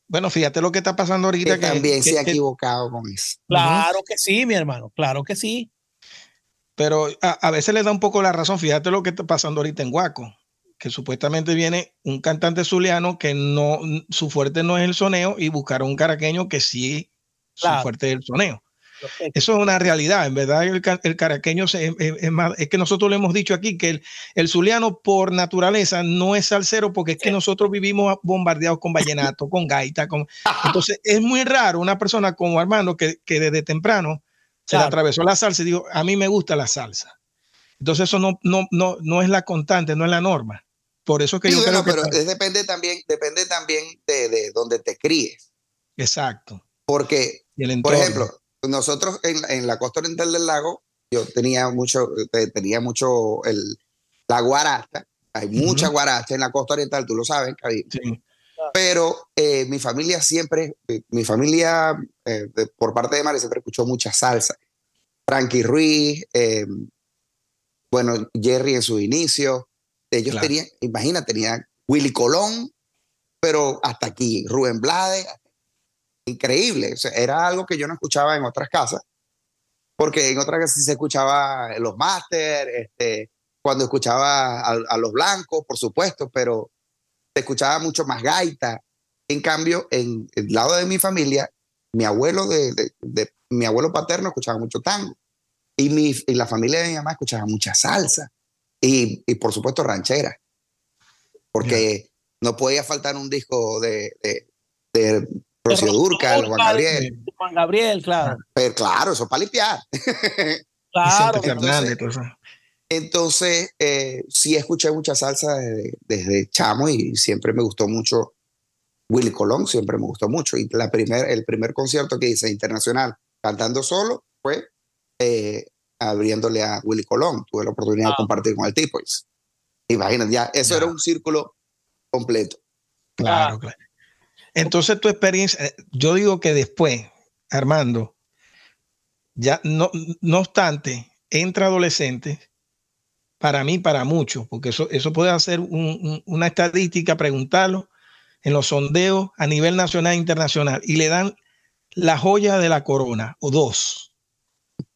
Bueno, fíjate lo que está pasando ahorita. Que, también se ha equivocado con eso. Claro que sí, mi hermano, claro que sí. Pero a, veces le da un poco la razón. Fíjate lo que está pasando ahorita en Guaco, que supuestamente viene un cantante zuliano que no, su fuerte no es el soneo y buscaron un caraqueño que sí, su fuerte es el soneo. Eso es una realidad. En verdad, el, caraqueño es, es, que nosotros le hemos dicho aquí que el, el, zuliano por naturaleza no es salsero porque es que nosotros vivimos bombardeados con vallenato, con gaita. Con... Entonces, es muy raro una persona como Armando que, que desde temprano se le atravesó la salsa y dijo, a mí me gusta la salsa. Entonces eso no, no, no, no es la constante, no es la norma. Por eso que yo creo pero depende también, depende también de, de donde te críes. Exacto. Porque, por ejemplo, nosotros en, en, la costa oriental del lago, yo tenía mucho, tenía mucho el, la guaracha. Hay mucha guaracha en la costa oriental, tú lo sabes, Sí. Pero eh, mi familia siempre, eh, mi familia eh, por parte de Mari siempre escuchó mucha salsa. Frankie Ruiz, bueno, Jerry en su inicio. Ellos tenían, imagina, tenían Willy Colón, pero hasta aquí, Rubén Blades. Increíble. era algo que yo no escuchaba en otras casas, porque en otras casas se escuchaba los máster, este, cuando escuchaba a los blancos, por supuesto, pero se escuchaba mucho más gaita. En cambio, en el lado de mi familia, mi abuelo de, mi abuelo paterno escuchaba mucho tango y, mi, y la familia de mi mamá escuchaba mucha salsa y, y por supuesto ranchera, porque no podía faltar un disco de, de, de Rocío Juan Gabriel. Juan Gabriel, claro. Pero claro, eso para limpiar. Claro. Entonces, eh, sí escuché mucha salsa desde, chamo y siempre me gustó mucho Willy Colón, siempre me gustó mucho. Y la primer, el primer concierto que hice internacional cantando solo fue eh, abriéndole a Willy Colón. Tuve la oportunidad de ah. compartir con el tipo. Imagínate, ya, eso era un círculo completo. Claro, claro. Entonces, tu experiencia, eh, yo digo que después, Armando, ya no, no obstante, entra adolescente para mí, para muchos, porque eso, eso puede hacer una estadística, preguntarlo en los sondeos a nivel nacional e internacional, y le dan la joya de la corona, o dos.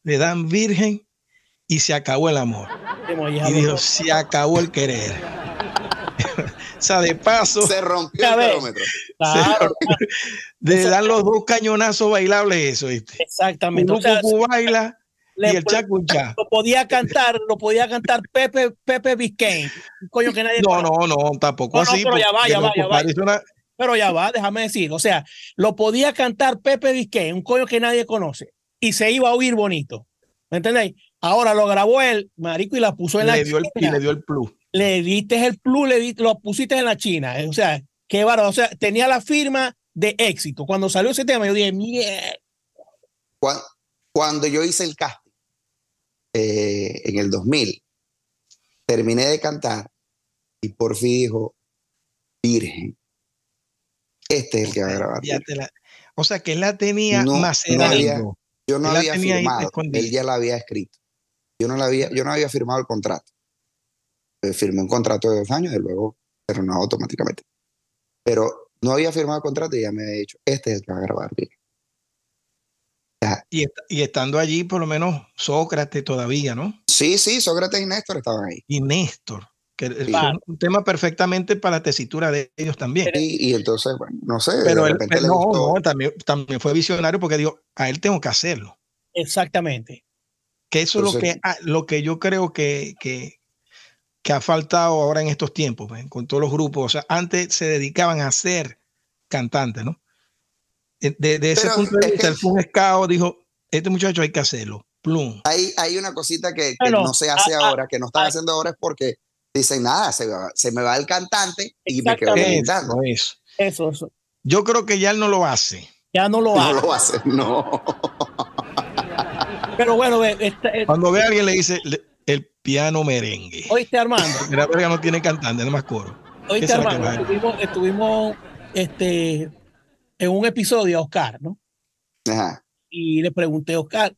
Le dan virgen y se acabó el amor. Y dijo, se acabó el querer. [LAUGHS] o sea, de paso. Se rompió el kilómetro. Le dan los dos cañonazos bailables, eso, ¿viste? Exactamente. Un o baila y el Lo podía cantar, lo podía cantar Pepe, Pepe Biscayne. Coño que nadie. No, no, no, tampoco así. Pero ya va, ya va, ya va. Pero ya va, déjame decir. O sea, lo podía cantar Pepe Biscayne, un coño que nadie conoce. Y se iba a oír bonito. ¿Me entendéis? Ahora lo grabó él, marico, y la puso en la dio China. El, y le dio el plus. Le diste el plus, le lo pusiste en la China. O sea, qué barato. O sea, tenía la firma de éxito. Cuando salió ese tema, yo dije, mierda. cuando yo hice el casting, eh, en el 2000. Terminé de cantar y por fin dijo, Virgen, este es el que va a grabar. o sea, que él la tenía más yo no había firmado, él ya la había escrito. Yo no, la había, yo no había firmado el contrato. firmé un contrato de dos años y luego se renovó automáticamente. Pero no había firmado el contrato y ya me había dicho, este es el que va a grabar Y, y, estando allí, por lo menos Sócrates todavía, ¿no? Sí, sí, Sócrates y Néstor estaban ahí. Y Néstor, que es un tema perfectamente para la tesitura de ellos también. Y, y entonces, bueno, no sé. Pero, él, no, no, también, también fue visionario porque dijo, a él tengo que hacerlo. Exactamente. Que eso es lo que, lo que yo creo que, que, que ha faltado ahora en estos tiempos, pues, con todos los grupos. O sea, antes se dedicaban a ser cantantes, ¿no? De, de ese punto de vista, el Fun Scout dijo, este muchacho hay que hacerlo. Plum. Hay, hay una cosita que, que no se hace ah, ah, ahora, que no están haciendo ahora es porque dicen, nada, se, se me va el cantante y me quedo cantando. Eso, eso. eso, Yo creo que ya él no lo hace. Ya no lo [LAUGHS] hace. No lo hace, no. Pero bueno, cuando ve a alguien le dice el piano merengue. Oíste, Armando. [LAUGHS] La verga no tiene cantante, no más coro. Oíste, Armando. Estuvimos, estuvimos este, en un episodio a Oscar, ¿no? Ajá. Y le pregunté a Oscar,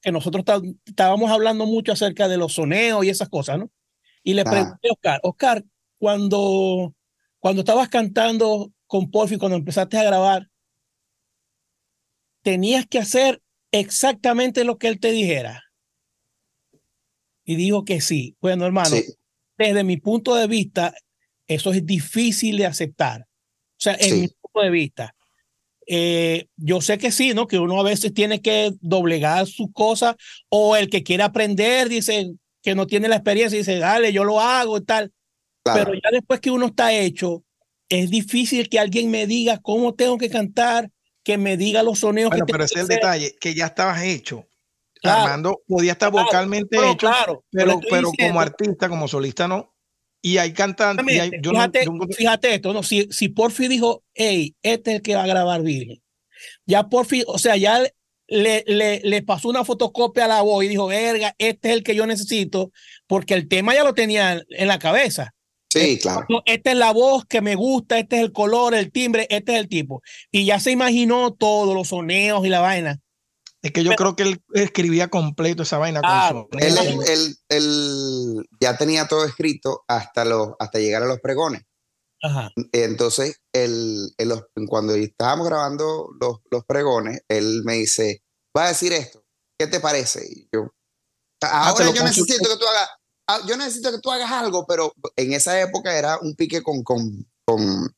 que nosotros estábamos hablando mucho acerca de los soneos y esas cosas, ¿no? Y le pregunté a Oscar, Oscar, cuando, cuando estabas cantando con Porfi, cuando empezaste a grabar, tenías que hacer exactamente lo que él te dijera. Y dijo que sí. Bueno, hermano, desde mi punto de vista, eso es difícil de aceptar. O sea, en mi punto de vista. Eh, yo sé que sí, ¿no? Que uno a veces tiene que doblegar sus cosas o el que quiere aprender dice que no tiene la experiencia y dice, dale, yo lo hago y tal. Pero ya después que uno está hecho, es difícil que alguien me diga cómo tengo que cantar, que me diga los sonidos. Bueno, pero ese es el detalle, que ya estabas hecho. Armando podía estar vocalmente hecho, claro, pero, pero como artista, como solista, no. Y hay cantantes. fíjate, esto, ¿no? Si, si Porfi dijo, hey, este es el que va a grabar Virgen. Ya Porfi, o sea, ya le, le, le, pasó una fotocopia a la voz y dijo, verga, este es el que yo necesito, porque el tema ya lo tenía en la cabeza. Sí, claro. Esta es la voz que me gusta, este es el color, el timbre, este es el tipo. Y ya se imaginó todos los soneos y la vaina. Es que yo creo que él escribía completo esa vaina. él, él, ya tenía todo escrito hasta, los, hasta llegar a los pregones. Ajá. Entonces, él, cuando estábamos grabando los, los, pregones, él me dice, va a decir esto, ¿qué te parece? Y yo, ah, ahora yo necesito que tú hagas, ah, yo necesito que tú hagas algo, pero en esa época era un pique con, con, con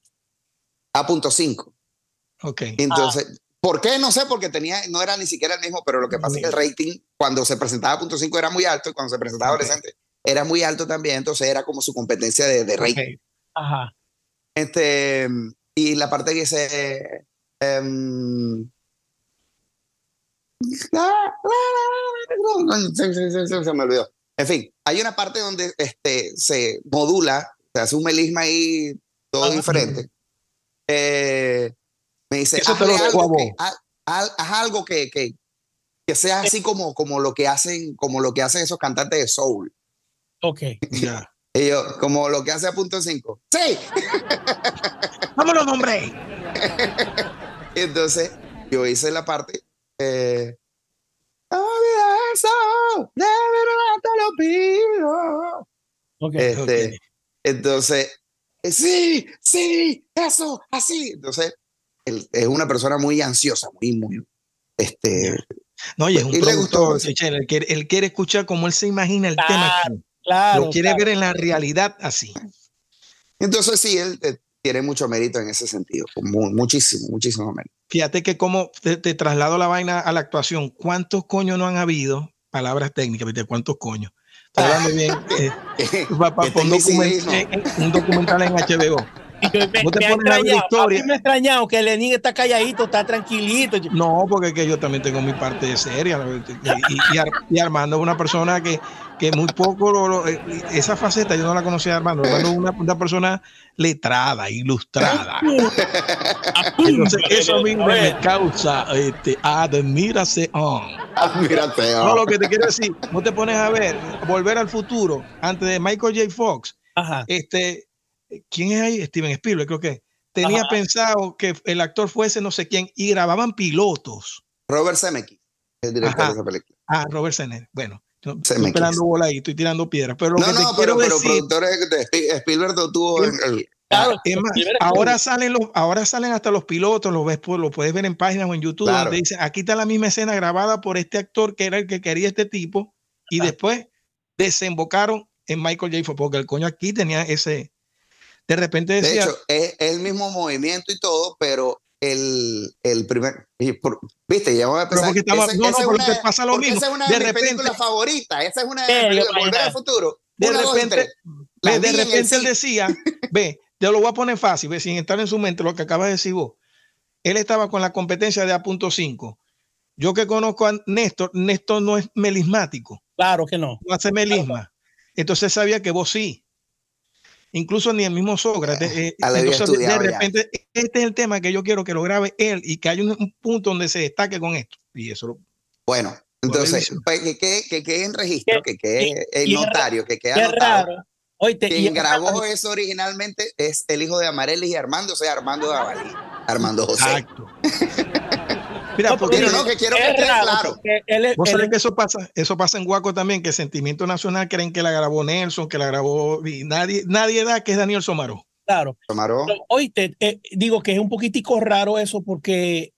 A.5. Ok. Entonces, ¿Por qué? No sé, porque tenía, no era ni siquiera el mismo, pero lo que pasa es que el rating cuando se presentaba punto .5 era muy alto y cuando se presentaba adolescente era muy alto también, entonces era como su competencia de, de rating. Ajá. Este, y la parte que dice... Um, se, me olvidó. En fin, hay una parte donde este, se modula, se hace un melisma ahí todo diferente. Eh, me dice, Eso algo, que, haz, algo que, que, que, sea así como, como, lo que hacen, como lo que hacen esos cantantes de soul. Ok. Ya. Y yo, como lo que hace a punto 5. ¡Sí! [LAUGHS] ¡Vámonos, hombre! [LAUGHS] entonces, yo hice la parte. Eh, eso, de verdad te lo pido. Okay, este, okay. Entonces, sí, sí, eso, así. Entonces, él, es una persona muy ansiosa, muy, muy, este... No, y es un productor, él, quiere, él quiere escuchar como él se imagina el tema. Claro, Lo quiere ver en la realidad así. Entonces sí, él, tiene mucho mérito en ese sentido, muchísimo, muchísimo mérito. Fíjate que como te, traslado la vaina a la actuación, ¿cuántos coños no han habido? Palabras técnicas, ¿viste? ¿Cuántos coños? Estoy hablando bien. Eh, [LAUGHS] un, documental en HBO me, te pones me ha extrañado que Lenin está calladito, está tranquilito. No, porque que yo también tengo mi parte seria. Y, Armando es una persona que, que muy poco, eh, esa faceta yo no la conocía Armando. Armando es una, una persona letrada, ilustrada. Entonces eso a mí me causa este, admiración. Admiración. No, lo que te quiero decir, no te pones a ver, volver al futuro, antes de Michael J. Fox, Ajá. este ¿quién es ahí? Steven Spielberg, creo que. Tenía pensado que el actor fuese no sé quién y grababan pilotos. Robert Zemeckis, el director de esa película. Ah, Robert Zemeckis. Bueno, estoy esperando bola ahí, estoy tirando piedras. Pero lo no, que no, pero, pero productores de Spielberg tuvo el, Claro, ahora salen los, ahora salen hasta los pilotos, lo ves, lo puedes ver en páginas o en YouTube, donde dice, aquí está la misma escena grabada por este actor que era el que quería este tipo, y después desembocaron en Michael J. Fox, porque el coño aquí tenía ese, de repente decía... De hecho, es, el mismo movimiento y todo, pero el, el primer, viste, ya vamos a pensar, no, no, porque pasa lo mismo. Esa es una de, mis películas favoritas, esa es una de Volver al Futuro. De repente, de repente él decía, [LAUGHS] ve, te lo voy a poner fácil, sin estar en su mente lo que acabas de decir vos. Él estaba con la competencia de A.5. Yo que conozco a Néstor, Néstor no es melismático. Claro que no. No hace melisma. Entonces sabía que vos sí. Incluso ni el mismo Sócrates. Eh, entonces, de, repente, este es el tema que yo quiero que lo grabe él y que haya un, punto donde se destaque con esto. Y eso lo, Bueno, entonces, pues, que quede en registro, que quede en notario, que quede anotado. Raro quien grabó eso originalmente es el hijo de Amarelis y Armando, o sea, Armando de Avalí, Armando José. Exacto. Mira, porque no, que quiero que esté claro. ¿Vos sabés que eso pasa? Eso pasa en Guaco también, que Sentimiento Nacional creen que la grabó Nelson, que la grabó y nadie, nadie da que es Daniel Somaró. Claro. Somaró. Oíste, eh, digo que es un poquitico raro eso porque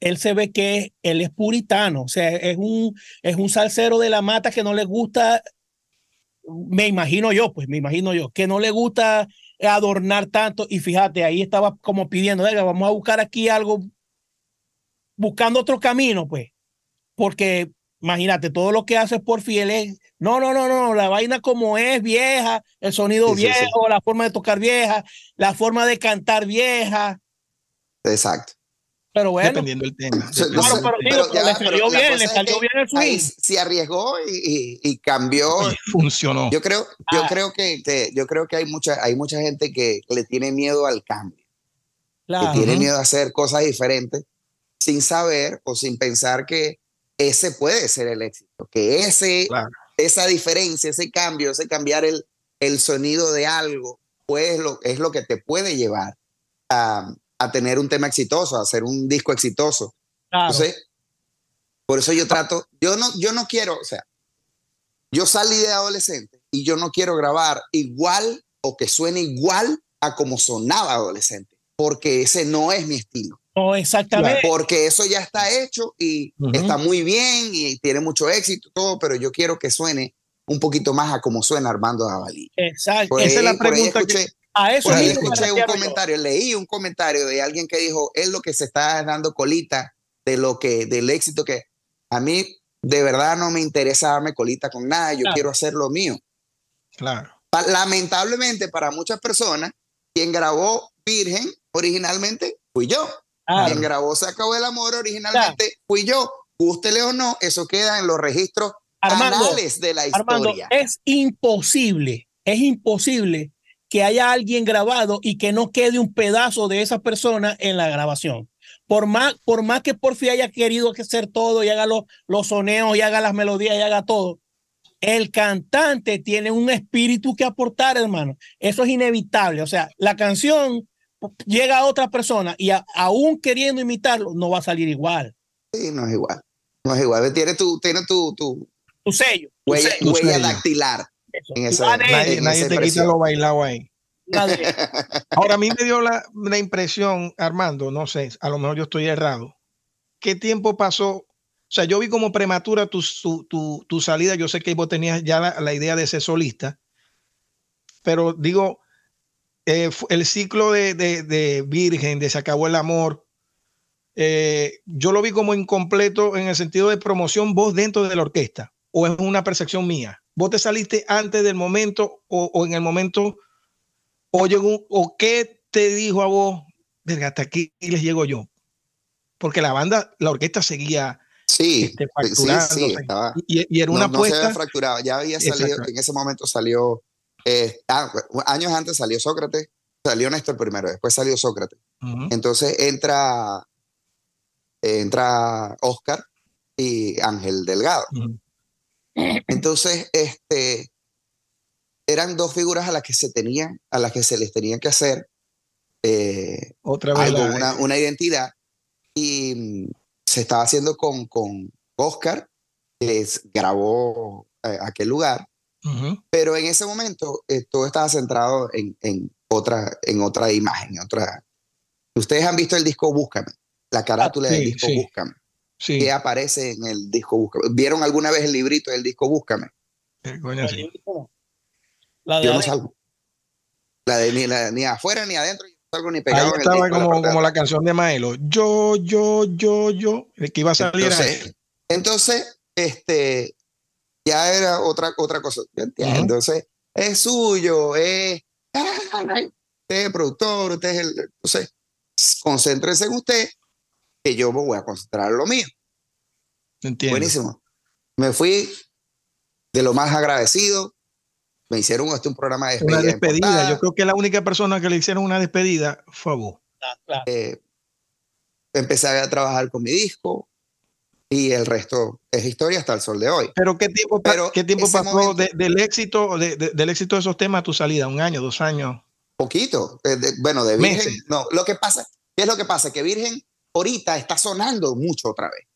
él se ve que él es puritano, o sea, es un, es un salsero de la mata que no le gusta me imagino yo, pues me imagino yo, que no le gusta adornar tanto y fíjate, ahí estaba como pidiendo, vamos a buscar aquí algo, buscando otro camino, pues, porque imagínate, todo lo que hace por fieles, no, no, no, no, la vaina como es vieja, el sonido viejo, la forma de tocar vieja, la forma de cantar vieja. Exacto. Pero bueno. Dependiendo del tema. pero, le salió bien, le salió bien el swing. Se arriesgó y, y, cambió. funcionó. Yo creo, yo ah. creo que, yo creo que hay mucha, hay mucha gente que le tiene miedo al cambio. Que tiene miedo a hacer cosas diferentes sin saber o sin pensar que ese puede ser el éxito. Que ese, esa diferencia, ese cambio, ese cambiar el, el sonido de algo, pues lo, es lo que te puede llevar a a tener un tema exitoso, a hacer un disco exitoso. Entonces, por eso yo trato, yo no, yo no quiero, o sea, yo salí de adolescente y yo no quiero grabar igual o que suene igual a como sonaba adolescente, porque ese no es mi estilo. No, exactamente. Porque eso ya está hecho y está muy bien y tiene mucho éxito, todo, pero yo quiero que suene un poquito más a como suena Armando Jabalí. Exacto. Esa es la pregunta que a eso escuché un comentario, leí un comentario de alguien que dijo, es lo que se está dando colita de lo que, del éxito que a mí de verdad no me interesa darme colita con nada, yo quiero hacer lo mío. Claro. Lamentablemente para muchas personas, quien grabó Virgen originalmente fui yo. Quien grabó Se acabó el amor originalmente fui yo. Gústele o no, eso queda en los registros Armando, de la historia. Armando, es imposible, es imposible que haya alguien grabado y que no quede un pedazo de esa persona en la grabación. Por más, por más que Porfi haya querido hacer todo y haga los, los soneos y haga las melodías y haga todo, el cantante tiene un espíritu que aportar, hermano. Eso es inevitable. O sea, la canción llega a otra persona y aún queriendo imitarlo, no va a salir igual. Sí, no es igual. No es igual. Tiene tu, tiene tu, tu, tu sello. Huella, huella dactilar nadie, te quita lo bailado ahí. [LAUGHS] Ahora a mí me dio la, impresión, Armando, no sé, a lo mejor yo estoy errado. ¿Qué tiempo pasó? O sea, yo vi como prematura tu, tu, salida. Yo sé que vos tenías ya la, idea de ser solista, pero digo, eh, el ciclo de, Virgen, de Se acabó el amor, eh, yo lo vi como incompleto en el sentido de promoción vos dentro de la orquesta, o es una percepción mía vos te saliste antes del momento o, en el momento o llegó o qué te dijo a vos, verga, hasta aquí les llego yo. Porque la banda, la orquesta seguía sí, este, sí, y, era una apuesta. No fracturado, ya había salido, en ese momento salió, eh, ah, años antes salió Sócrates, salió Néstor primero, después salió Sócrates. Entonces entra, entra Oscar y Ángel Delgado. Entonces, este, eran dos figuras a las que se tenían, a las que se les tenía que hacer eh, Otra vez una, identidad. Y mm, se estaba haciendo con, con Oscar, que grabó a aquel lugar, pero en ese momento eh, todo estaba centrado en, en, otra, en otra imagen, otra... Ustedes han visto el disco Búscame, la carátula del disco Búscame. Sí. ¿Qué aparece en el disco Búscame? ¿Vieron alguna vez el librito del disco Búscame? Eh, la de Yo no salgo. La de ni, ni afuera ni adentro, yo no salgo ni pegado. Ahí estaba como, la, como la canción de Maelo. Yo, yo, yo, yo. que iba a salir entonces, entonces, este, ya era otra, otra cosa. Entonces, es suyo, es, usted es el productor, usted es el. Entonces, concéntrese en usted, que yo me voy a concentrar en lo mío. Entiendo. Buenísimo. Me fui de lo más agradecido. Me hicieron este un programa de despedida. Una despedida. Yo creo que la única persona que le hicieron una despedida fue a vos. Ah, eh, empecé a trabajar con mi disco y el resto es historia hasta el sol de hoy. Pero ¿qué tiempo, ¿qué tiempo pasó del, éxito, del éxito de esos temas a tu salida? ¿Un año, dos años? Poquito. Eh, bueno, de Virgen. No, lo que pasa, ¿qué es lo que pasa? Que Virgen ahorita está sonando mucho otra vez.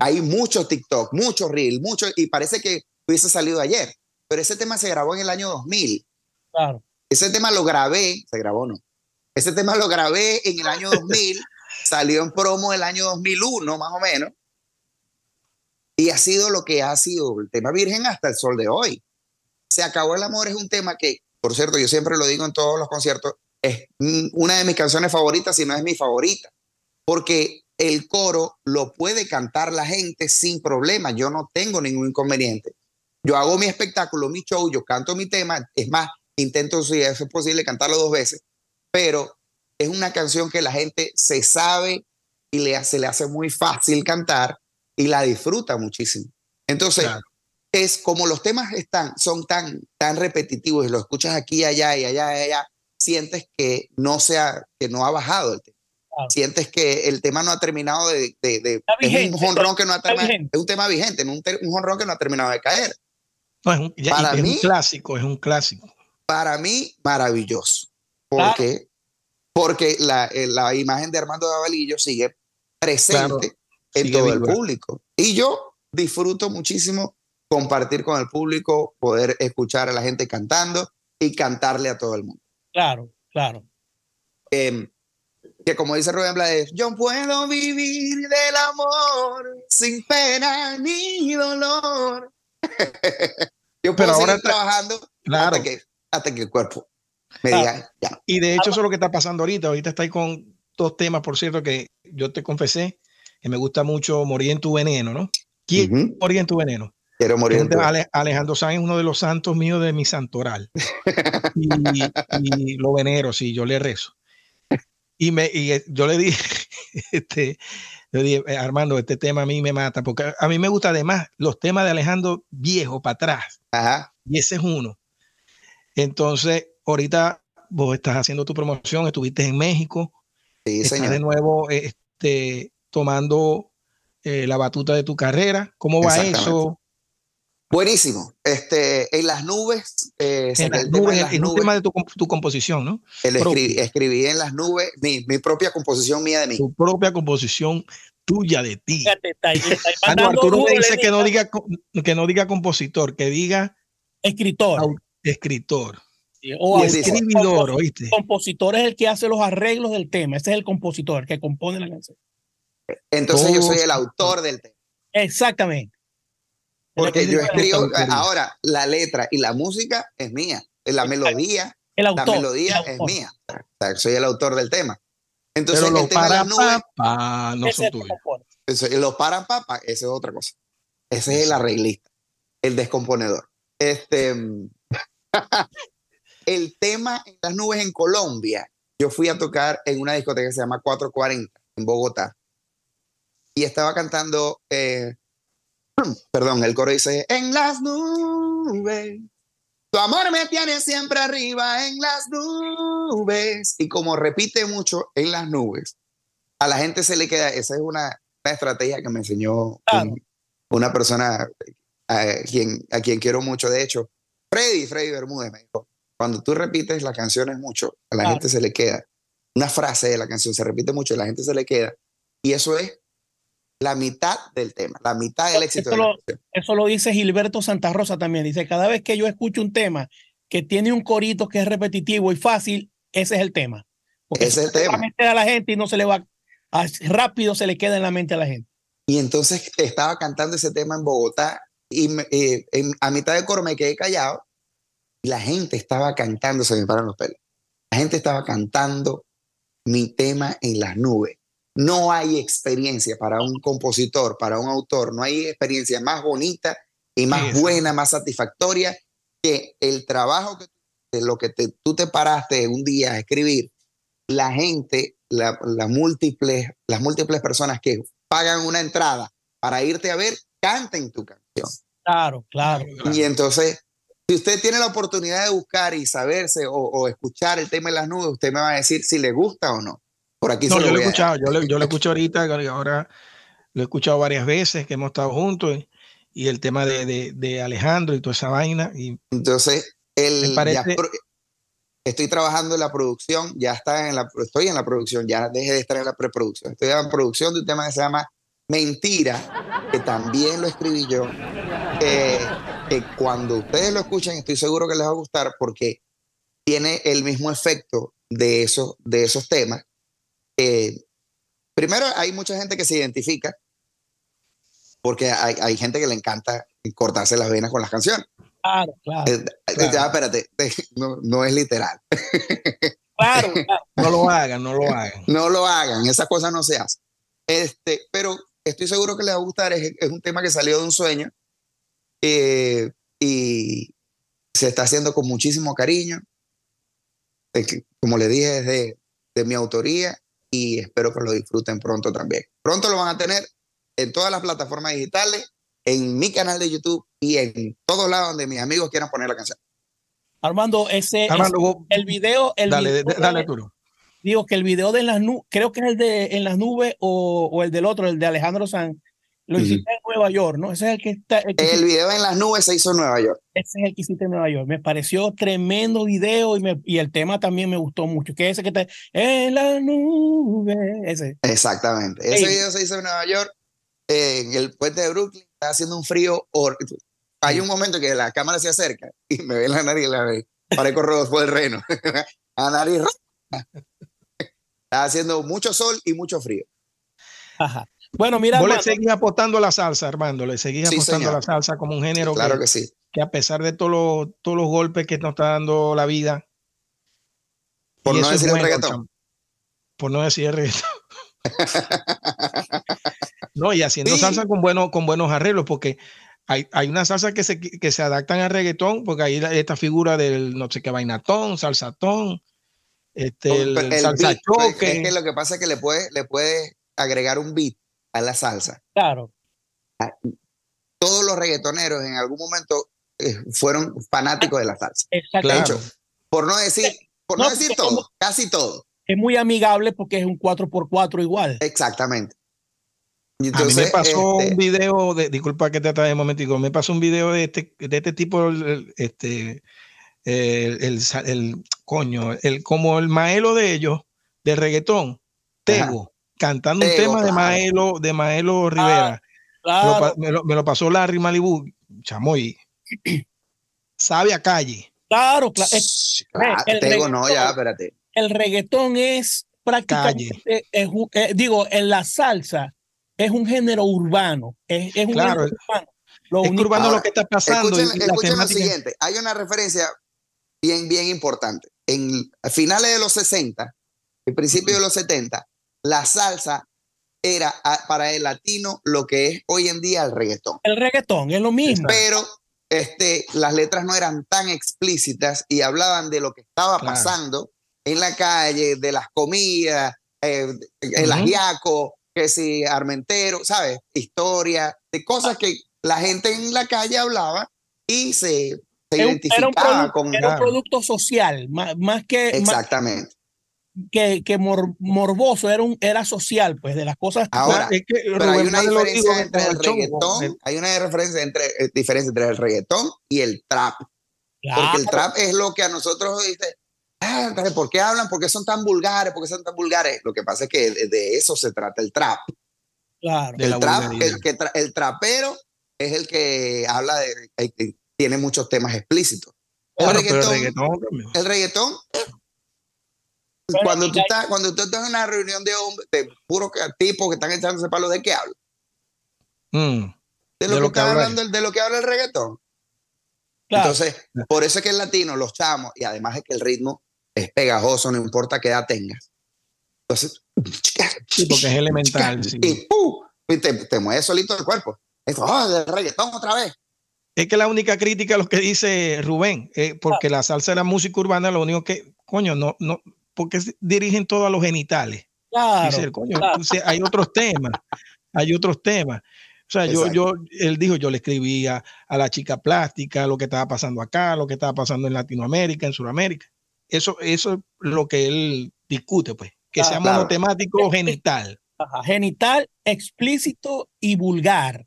Hay mucho TikTok, mucho Reel, mucho, y parece que hubiese salido ayer. Pero ese tema se grabó en el año 2000. Claro. Ese tema lo grabé, se grabó no. Ese tema lo grabé en el año 2000, [LAUGHS] salió en promo el año 2001, más o menos. Y ha sido lo que ha sido el tema virgen hasta el sol de hoy. Se acabó el amor es un tema que, por cierto, yo siempre lo digo en todos los conciertos, es una de mis canciones favoritas, si no es mi favorita, porque el coro lo puede cantar la gente sin problema. Yo no tengo ningún inconveniente. Yo hago mi espectáculo, mi show, yo canto mi tema. Es más, intento, si es posible, cantarlo dos veces, pero es una canción que la gente se sabe y le, se le hace muy fácil cantar y la disfruta muchísimo. Entonces, es como los temas están, son tan, tan repetitivos y lo escuchas aquí, allá y allá y allá, sientes que no, sea, que no ha bajado el tema. Sientes que el tema no ha terminado de... de, es un jonrón que no ha terminado, es un tema vigente, un, un jonrón que no ha terminado de caer. es un, para mí, un clásico, es un clásico. Para mí, maravilloso. Porque, porque la, eh, la, imagen de Armando Davalillo sigue presente en todo el público. Y yo disfruto muchísimo compartir con el público, poder escuchar a la gente cantando y cantarle a todo el mundo. Claro, claro. Em, que como dice Rubén Blades, yo puedo vivir del amor sin pena ni dolor. [LAUGHS] yo puedo seguir trabajando hasta, que, hasta que el cuerpo me diga ya. Y de hecho eso es lo que está pasando ahorita. Ahorita estáis con dos temas, por cierto, que yo te confesé que me gusta mucho Morir en tu veneno, ¿no? ¿Quién morir en tu veneno? Quiero morir en tu. Alejandro Sáenz es uno de los santos míos de mi santoral. [LAUGHS] y, lo venero, sí, yo le rezo. Y, me, y eh, yo le dije, [LAUGHS] este, le dije, eh, Armando, este tema a mí me mata, porque a mí me gusta además los temas de Alejandro viejo para atrás. Ajá. Y ese es uno. Entonces, ahorita vos estás haciendo tu promoción, estuviste en México. Sí, estás de nuevo este, tomando eh, la batuta de tu carrera. ¿Cómo va eso? Buenísimo. Este, en las nubes. Eh, en las nubes, es un tema de tu, tu composición, ¿no? Escribí, escribí, en las nubes mi, mi, propia composición mía de mí. Tu propia composición tuya de ti. ah, no, Arturo me dice que no, diga, que no diga compositor, que diga escritor. escritor. o escribidor, ¿oíste? Compositor es el que hace los arreglos del tema. Ese es el compositor, el que compone la canción. Entonces yo soy el autor del tema. Exactamente. Porque yo escribo, ahora la letra y la música es mía, la melodía, el autor, la melodía es mía. soy el autor del tema. Entonces Pero el tema para de las no son tuyos. Los para papa, esa es otra cosa. Ese es el arreglista, el descomponedor. Este, [LAUGHS] el tema en las nubes en Colombia, yo fui a tocar en una discoteca que se llama 440 en Bogotá y estaba cantando, eh, [CLEARS THROAT] perdón, el coro dice, en las nubes, tu amor me tiene siempre arriba en las nubes. Y como repite mucho en las nubes, a la gente se le queda, esa es una, estrategia que me enseñó una persona a quien, a quien quiero mucho, de hecho, Freddy, Freddy Bermúdez me dijo, cuando tú repites las canciones mucho, a la gente se le queda. Una frase de la canción se repite mucho, a la gente se le queda. Y eso es la mitad del tema, la mitad del éxito. Eso, lo, eso lo dice Gilberto Santa Rosa también. Dice, cada vez que yo escucho un tema que tiene un corito que es repetitivo y fácil, ese es el tema. Porque ese es el tema. a la gente y no se le va, rápido se le queda en la mente a la gente. Y entonces estaba cantando ese tema en Bogotá y eh, a mitad de coro me quedé callado y la gente estaba cantando, se me paran los pelos. La gente estaba cantando mi tema en las nubes. No hay experiencia para un compositor, para un autor, no hay experiencia más bonita y más buena, más satisfactoria que el trabajo que de lo que tú te paraste un día a escribir, la gente, la, múltiples, las múltiples personas que pagan una entrada para irte a ver, canten tu canción. Claro, claro. Y entonces, si usted tiene la oportunidad de buscar y saberse o, escuchar el tema de las nubes, usted me va a decir si le gusta o no. Por aquí no, yo lo he escuchado, yo, le, yo lo [LAUGHS] escucho ahorita, ahora lo he escuchado varias veces que hemos estado juntos y, el tema de, de, Alejandro y toda esa vaina. Y entonces, el, estoy trabajando en la producción, ya está en la, estoy en la producción, ya dejé de estar en la preproducción. Estoy en la producción de un tema que se llama Mentira, que también lo escribí yo. que cuando ustedes lo escuchen, estoy seguro que les va a gustar porque tiene el mismo efecto de esos, de esos temas. Primero, hay mucha gente que se identifica porque hay, hay gente que le encanta cortarse las venas con las canciones. Claro, claro. Eh, eh, espérate, [LAUGHS] no, no, es literal. [LAUGHS] Claro, No lo hagan, no lo hagan. No lo hagan, esas cosas no se hacen. Este, pero estoy seguro que les va a gustar, es, es un tema que salió de un sueño eh, y se está haciendo con muchísimo cariño. Como le dije, es de, de mi autoría y espero que lo disfruten pronto también. Pronto lo van a tener en todas las plataformas digitales en mi canal de YouTube y en todos lados donde mis amigos quieran poner la canción. Armando, ese, el video, el dale, dale, Digo que el video de las nubes, creo que es el de en las nubes o, o el del otro, el de Alejandro Sanz, lo hiciste en Nueva York, ¿no? Ese es el que está. El, video en las nubes se hizo en Nueva York. Ese es el que hiciste en Nueva York. Me pareció tremendo video y, me, y el tema también me gustó mucho. Que ese que está en las nubes. Ese. Exactamente. Ese video se hizo en Nueva York, en el puente de Brooklyn está haciendo un frío. Hay un momento que la cámara se acerca y me ve la nariz, la ve, parezco Rodolfo del Reno. [LAUGHS] la nariz [LAUGHS] Está haciendo mucho sol y mucho frío. Ajá. Bueno, mira. Vos le seguís apostando a la salsa, Armando. Le seguís apostando a la salsa como un género. Claro que, sí. Que a pesar de todos los, todos los golpes que nos está dando la vida. Por no decir el reggaetón. Por no decir el reggaetón. [LAUGHS] no, y haciendo salsa con, bueno, con buenos arreglos, porque hay, hay una salsa que se, que se adaptan al reggaetón, porque hay esta figura del no sé qué vainatón, salsatón, este, el, salsa pues, choque. Es que lo que pasa es que le puedes le puede agregar un beat a la salsa. Claro. Todos los reggaetoneros en algún momento eh, fueron fanáticos de la salsa. Claro. por no decir, por no, decir todo, casi todo es muy amigable porque es un 4x4 igual. Exactamente. a mí me pasó este un video de, disculpa que te atrae un momentico, me pasó un video de este, de este tipo, este, el, el, coño, el, como el maelo de ellos, de reggaetón, Tego, cantando un tema de Maelo, de Maelo Rivera. Ah, me, lo, pasó Larry Malibu, chamoy. Sabe a calle. Claro, claro. Tego no, ya, espérate el reggaetón es prácticamente, es, eh, digo, en la salsa es un género urbano. Es, es un claro, género urbano. Lo es urbano lo que está pasando. Escuchen, lo siguiente, hay una referencia bien, bien importante. En finales de los 60, en principio de los 70, la salsa era para el latino lo que es hoy en día el reggaetón. El reggaetón es lo mismo. Pero este, las letras no eran tan explícitas y hablaban de lo que estaba pasando en la calle, de las comidas, eh, el uh que si Armentero, ¿sabes? Historia, de cosas que la gente en la calle hablaba y se, identificaba con. Era un producto social, más, que. Exactamente. Que, que morboso, era, un, era social, pues, de las cosas. Ahora, hay una diferencia entre el reggaetón, hay una diferencia entre, eh, diferencia entre el reggaetón y el trap. Porque el trap es lo que a nosotros dice, ah, ¿por qué hablan? ¿Por qué son tan vulgares? ¿Por qué son tan vulgares? Lo que pasa es que de, eso se trata el trap. Claro. El, trap, el, que el trapero es el que habla de, tiene muchos temas explícitos. El reggaetón, el reggaetón, cuando tú estás, cuando tú estás en una reunión de hombres, de puros tipos que están echándose palos, ¿de qué hablo? Mm. de lo, que, está hablando, de lo que habla el reggaetón. Entonces, por eso es que el latino, los chamos, y además es que el ritmo es pegajoso, no importa qué edad tengas. Entonces, sí, porque es elemental. Y, te, te mueves solito el cuerpo. Es, oh, del reggaetón otra vez. Es que la única crítica lo que dice Rubén, eh, porque la salsa de la música urbana, lo único que, coño, no, no, porque dirigen todo a los genitales. Claro, coño, hay otros temas, hay otros temas. O sea, yo, yo, él dijo, yo le escribía a la chica plástica lo que estaba pasando acá, lo que estaba pasando en Latinoamérica, en Sudamérica. Eso, eso es lo que él discute, pues, que sea monotemático genital. Genital, explícito y vulgar.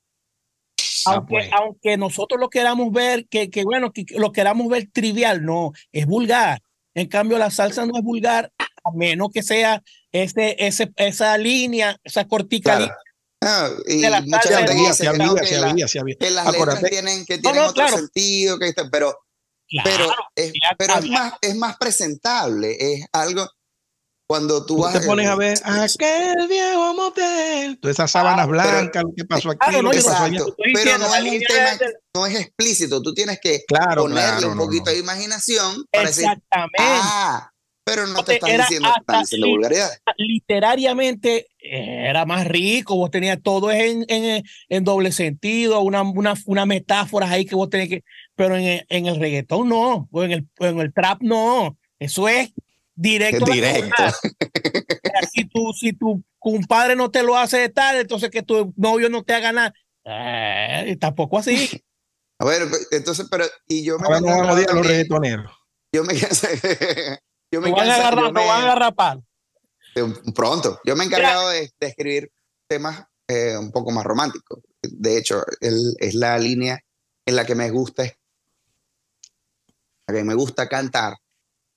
Ah, aunque, pues. aunque nosotros lo queramos ver, que, que bueno, que lo queramos ver trivial, no, es vulgar. En cambio, la salsa no es vulgar, a menos que sea ese, ese, esa línea, esa cortica línea Ah, y mucha gente dice que, las letras tienen, que tienen otro sentido, que, pero, pero, es, pero es, más, es más presentable, es algo cuando tú, vas te pones a ver aquel viejo motel, todas esas sábanas blancas, lo que pasó aquí, lo que pasó allá. Pero no es un tema, no es explícito, tú tienes que ponerle un poquito de imaginación para Exactamente. decir, ah, pero no te estás diciendo, diciendo vulgaridades. Literariamente era más rico, vos tenías todo en, en, en doble sentido, una, una, una metáfora ahí que vos tenés que, pero en, en el reggaetón no, o en el, en el trap no, eso es directo. directo. si, tu, si tu compadre no te lo hace de tal, entonces que tu novio no te haga nada, eh, tampoco así. A ver, entonces, pero, y yo me... Ahora no vamos a los reggaetoneros. Yo me [LAUGHS] Yo me van a agarrar, me, van a agarrar Pronto. Yo me he encargado de, escribir temas eh, un poco más románticos. De hecho, es la línea en la que me gusta, la que me gusta cantar.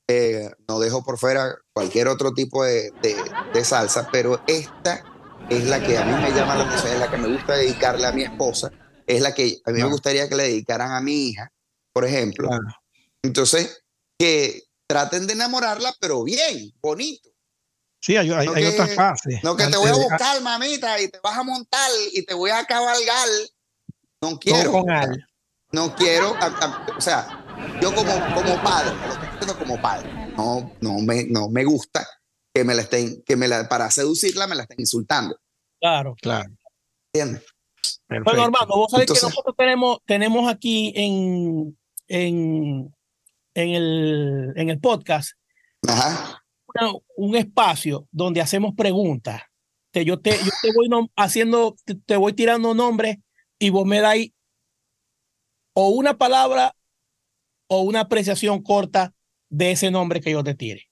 Eh, no dejo por fuera cualquier otro tipo de, de, salsa, pero esta es la que a mí me llama la atención, es la que me gusta dedicarle a mi esposa, es la que a mí me gustaría que le dedicaran a mi hija, por ejemplo. Entonces, que, traten de enamorarla, pero bien, bonito. Sí, hay, otras fases. No que te voy a buscar, mamita, y te vas a montar y te voy a cabalgar. No quiero. No quiero, o sea, yo como, como padre, lo estoy diciendo como padre, no, no, me, no me gusta que me la estén, que me la, para seducirla me la estén insultando. Claro. Claro. ¿Entiendes? Bueno, hermano, vos sabés que nosotros tenemos, tenemos aquí en, en, en el, en el podcast un espacio donde hacemos preguntas. Te, yo, te, yo te voy haciendo, te, voy tirando nombres y vos me dais o una palabra o una apreciación corta de ese nombre que yo te tire.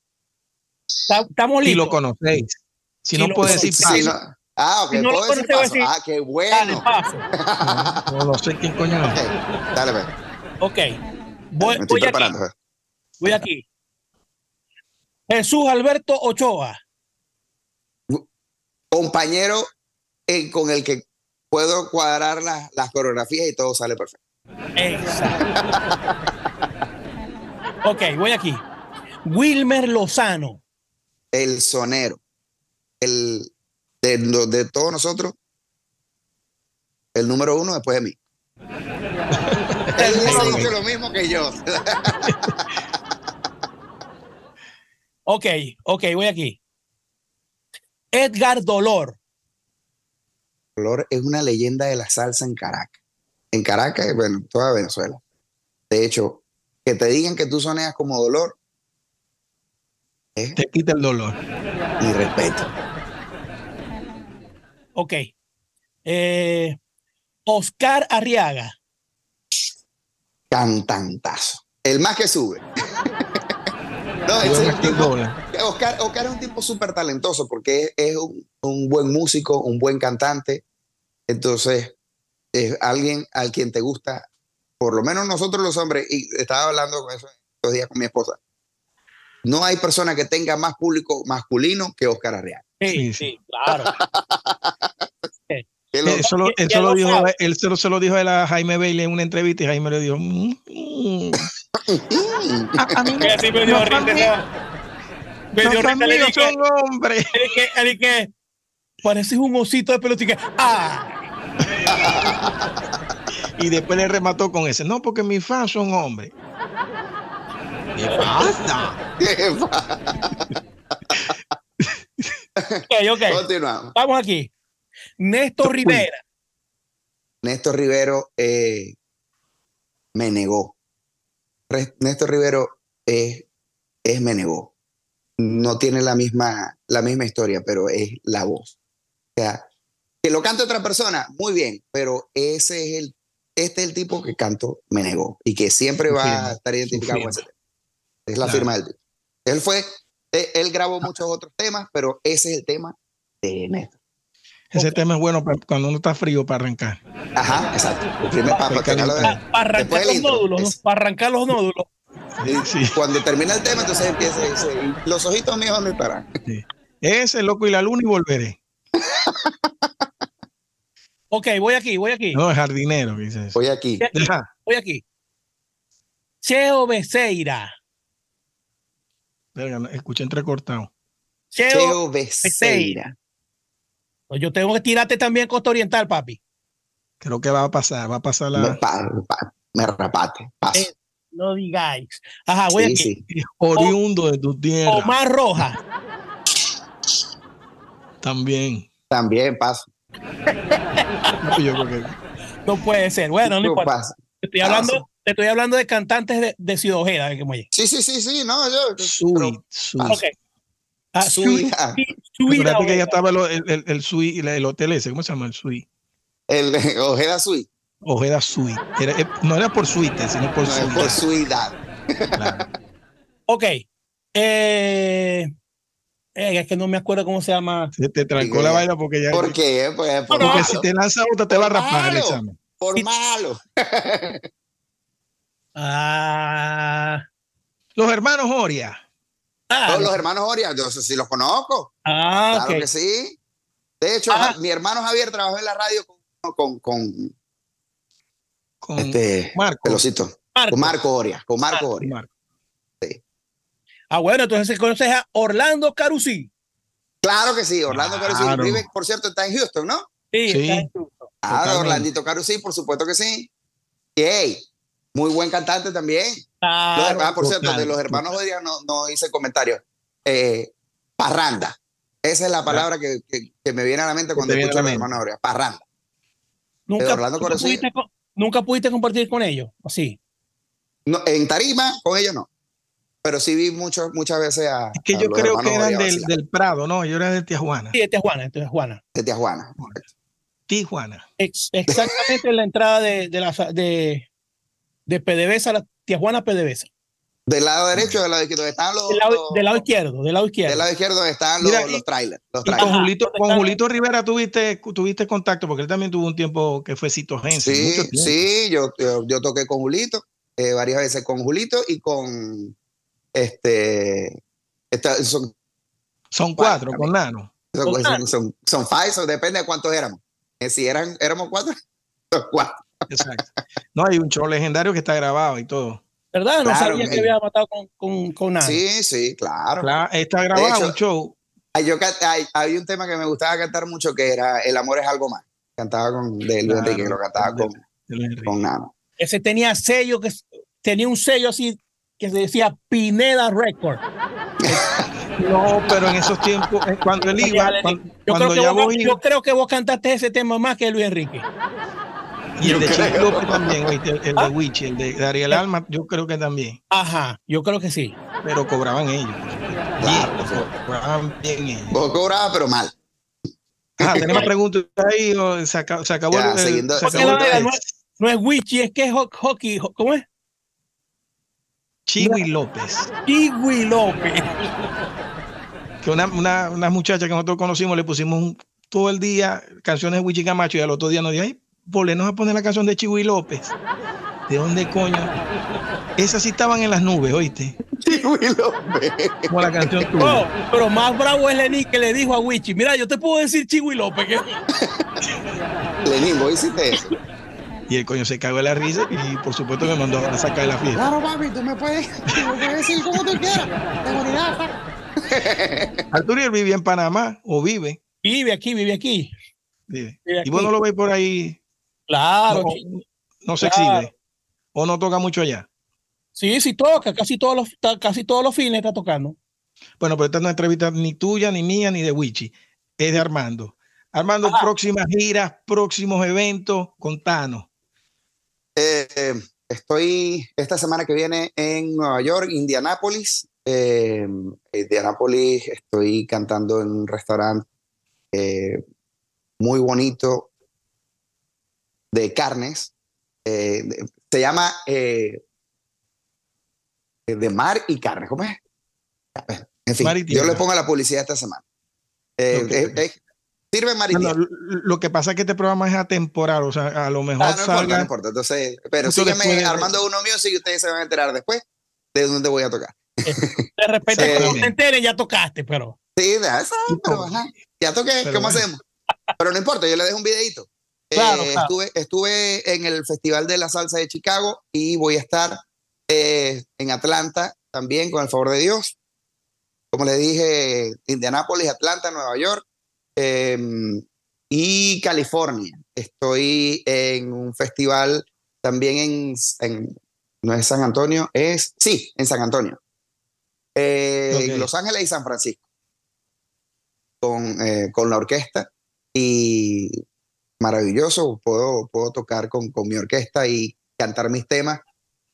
Estamos listos. Si lo conocéis. Si, no puedes decir paso. Ah, ok, no puedo decir paso. ah, qué bueno. [LAUGHS] no, no, sé quién coño Dale, ve. Ok. Voy, voy Aquí. Voy aquí. Jesús Alberto Ochoa. Compañero con el que puedo cuadrar las coreografías y todo sale perfecto. Exacto. ok, voy aquí. Wilmer Lozano. El sonero. El de, de todos nosotros, el número uno después de mí. [LAUGHS] Él dice lo mismo que yo. [LAUGHS] ok, ok, voy aquí. Edgar Dolor. Dolor es una leyenda de la salsa en Caracas. En Caracas, bueno, toda Venezuela. De hecho, que te digan que tú soneas como Dolor. Te quita el dolor. Mi respeto. Ok. Eh, Oscar Arriaga cantantazo. El más que sube. [LAUGHS] no, Oscar, Oscar, es un tipo súper talentoso porque es, un, buen músico, un buen cantante. Entonces, es alguien al quien te gusta, por lo menos nosotros los hombres, y estaba hablando con eso estos días con mi esposa. No hay persona que tenga más público masculino que Oscar Arriaga. Sí, sí, claro. [LAUGHS] Eso, lo, eso lo dijo, él se lo, se lo dijo a Jaime Bailey en una entrevista y Jaime le dijo. Mm, mm". [LAUGHS] a, a, mí me, sí, me dio risa. Me dio risa. Le dije, son hombres. Le dije, que pareces un osito de pelotica. ¡Ah! y después le remató con ese. No, porque mis fans son hombres. ¿Qué pasa? ¿Qué [LAUGHS] pasa? Ok, ok. Continuamos. Vamos aquí. Néstor Rivera. Néstor Rivero eh, me negó. Néstor Rivero es, es me negó. No tiene la misma, la misma historia, pero es la voz. O sea, que lo cante otra persona, muy bien, pero ese es el, este es el tipo que canto me negó y que siempre va a estar identificado con ese tema. Es la firma del tipo. Él fue, él, grabó muchos otros temas, pero ese es el tema de Néstor. Ese tema es bueno cuando uno está frío para arrancar. Ajá, exacto. El primer para, para, arrancar los nódulos, para arrancar los nódulos. Sí, Cuando termina el tema, entonces empieza ese, los ojitos míos dónde estarán. Sí. Ese loco y la luna y volveré. [LAUGHS] ok, voy aquí, voy aquí. No, jardinero, dices. Voy aquí. Voy aquí. Cheo Becerra. Escuché entrecortado. Cheo, Cheo Becerra. Pues yo tengo que tirarte también Costa Oriental, papi. Creo que va a pasar, va a pasar la. Me, me rapate, eh, no digáis. Ajá, voy aquí. Oriundo de tu tierra. Omar Roja. También. También paso. [LAUGHS] no puede ser. Bueno, no importa. Estoy hablando, te estoy hablando de cantantes de, de Ciudad Ojeda. Sí, sí, sí, sí, no, yo. Sweet, sweet. Okay. Ah, Sui. que ya estaba el, el, el, Sui, el, hotel ese, ¿cómo se llama el Sui? El [LAUGHS] Ojeda Sui. Ojeda Sui. Era, eh, no era por suite, sino por no, Por suidad. Claro. ok. Eh, eh, es que no me acuerdo cómo se llama. Se te trancó la vaina porque ya. ¿Por qué? Pues, por porque si te lanza otra te va a raspar el examen. Por malo. [LAUGHS] ah. Los hermanos Oria. Ah, Todos los hermanos Oria, yo sé si los conozco. Ah, claro que sí. De hecho, mi hermano Javier trabajó en la radio con, con, con, este, Marco. Pelocito. Con Marco Oria. Con Marco ah, Oria. Sí. Ah, bueno, entonces se conoce a Orlando Carusi. Claro que sí, Orlando claro. Vive, por cierto, está en Houston, ¿no? Sí, Está en Houston. Ah, Orlandito Carusi, por supuesto que sí. Y hey, muy buen cantante también. ah, por cierto, de los hermanos hoy día no, no hice comentario. Eh, parranda. Esa es la palabra que, que, me viene a la mente cuando escucho a los hermanos hoy Parranda. ¿Nunca, ¿nunca, pudiste, ¿Nunca pudiste compartir con ellos? Así. No, en Tarima, con ellos no. Pero sí vi mucho, muchas veces a. Es que yo creo que eran del, del, Prado, ¿no? Yo era de Tijuana. Sí, de Tijuana, de Tijuana. De Tijuana. Tijuana. exactamente en la entrada de, de, la, de, de PDVSA, la Tijuana PDVSA. Del lado derecho o del lado izquierdo están los. Del lado, del lado, izquierdo, del lado izquierdo. Del lado izquierdo están los, los trailers. Los Con, Julito, con Julito Rivera tuviste, tuviste contacto, porque él también tuvo un tiempo que fue citogense. Sí, sí, yo, yo, toqué con Julito, eh, varias veces con Julito y con este. son, son cuatro, con Nano. Son, son, son, five, depende de cuántos éramos. Eh, si eran, éramos cuatro, [LAUGHS] son cuatro. Exacto. No, hay un show legendario que está grabado y todo. ¿Verdad? No sabía que había matado con, con, con nada. Sí, sí, claro. está grabado un show. Hay, yo, hay, un tema que me gustaba cantar mucho que era El amor es algo más. Cantaba con de Luis Enrique, que lo cantaba con, con Nano. Ese tenía sello, que tenía un sello así que se decía Pineda Record. [LAUGHS] no, pero en esos tiempos, eh, cuando él iba, cuando, yo, creo ya yo creo que vos cantaste ese tema más que Luis Enrique. Y el de Chico López también, el, de ¿Ah? Wichi, el de Ariel Alma, yo creo que también. Ajá, yo creo que sí. Pero cobraban ellos. Claro, cobraban bien ellos. Vos cobrabas, pero mal. Ah, tenemos preguntas ahí, se, acabó, se acabó el, siguiendo, se acabó el, no, es, no es Wichi, es que es hockey, ¿cómo es? Chiwi López. Chiwi López. Que una, una, una, muchacha que nosotros conocimos le pusimos todo el día canciones de Wichi Camacho y al otro día nos dijo, ay, volvernos a poner la canción de Chiwi López. ¿De dónde coño? Esas sí estaban en las nubes, ¿oíste? Chiwi López. Como la canción tuya. pero más bravo es Lenín que le dijo a Wichi, mira, yo te puedo decir Chiwi López. Lenín, vos hiciste eso. Y el coño se cagó de la risa y por supuesto me mandó a sacar de la fiesta. Claro, papi, tú me puedes, tú me puedes decir como tú quieras. Seguridad. [LAUGHS] Arturiel vive en Panamá o vive. Vive aquí, vive aquí. Vive. Vive Y vos no lo ves por ahí, Claro. no, se Claro. exhibe. O no toca mucho allá. Sí, sí toca, casi todos los, casi todos los fines está tocando. Bueno, pero esta no es una entrevista ni tuya, ni mía, ni de Wichi. Es de Armando. Armando, Ajá. próximas giras, próximos eventos, contanos. Eh, eh, estoy esta semana que viene en Nueva York, Indianápolis. Eh, Indianápolis, estoy cantando en un restaurante eh, muy bonito de carnes. Eh, de- se llama eh, de mar y carne. ¿Cómo es? En fin, yo le pongo la publicidad esta semana. Eh, eh, eh, sirve mar y No, no, tierra. lo- que pasa es que este programa es atemporal, o sea, a lo mejor Ah, no importa, salga. no importa. Entonces, pero de- Armando Uno Music y ustedes se van a enterar después de dónde voy a tocar. De repente, Sí. cuando te enteres, ya tocaste, pero. Sí, ya, pero, ajá, ya toqué, Pero ¿cómo bueno. hacemos? Pero no importa, yo le dejo un videito. Claro, Eh, claro. Estuve, estuve en el Festival de la Salsa de Chicago y voy a estar eh, en Atlanta también, con el favor de Dios. Como le dije, Indianápolis, Atlanta, Nueva York eh, y California. Estoy en un festival también en, en- no es San Antonio, es, sí, en San Antonio. Eh, Ok. En Los Ángeles y San Francisco. Con, eh, con la orquesta y maravilloso, puedo, puedo tocar con, con mi orquesta y cantar mis temas.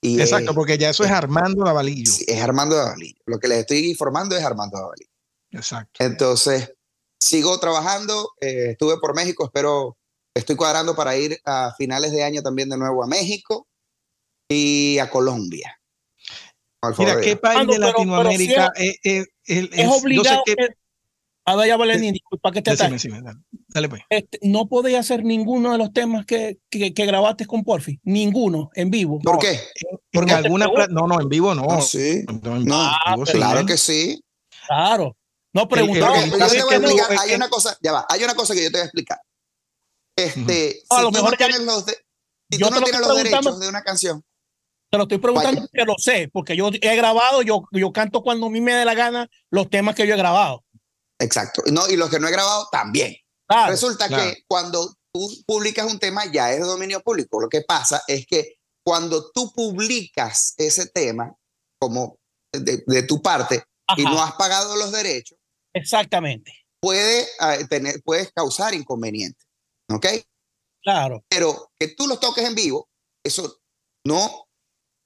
Y Exacto, porque ya eso es Armando Lavalillo. sí, es Armando Davalillo. Lo que les estoy informando es Armando Davalillo. Exacto. Entonces, sigo trabajando, eh, estuve por México, espero, estoy cuadrando para ir a finales de año también de nuevo a México y a Colombia. Mira, ¿qué país de pero- pero Latinoamérica es, es- es- Es obligado. Ver, ya Valerín, disculpa que te decime, dale, dale pues. Este, no podéis hacer ninguno de los temas que, que, que grabaste con Porfi. Ninguno, en vivo. ¿Por No. qué? En Porque- alguna no, no, en vivo no. No, sí. No, en No, vivo sí, Claro ¿eh? que sí. Claro. No el- preguntaba. el- Porque el- yo te voy a no, explicar, hay una cosa, ya va, hay una cosa que yo te voy a explicar. Este, A si lo tú mejor no ya- los, de- si yo tú no lo tienes los derechos de una canción, Te lo estoy preguntando porque lo sé, porque yo he grabado, yo, yo canto cuando a mí me dé la gana los temas que yo he grabado. Exacto. No, y los que no he grabado también. Claro. Resulta claro. que cuando tú publicas un tema ya es de dominio público. Lo que pasa es que cuando tú publicas ese tema como de, de tu parte y no has pagado los derechos, Exactamente. puede, eh, tener, puedes causar inconvenientes. ¿Ok? Claro. Pero que tú los toques en vivo, eso no,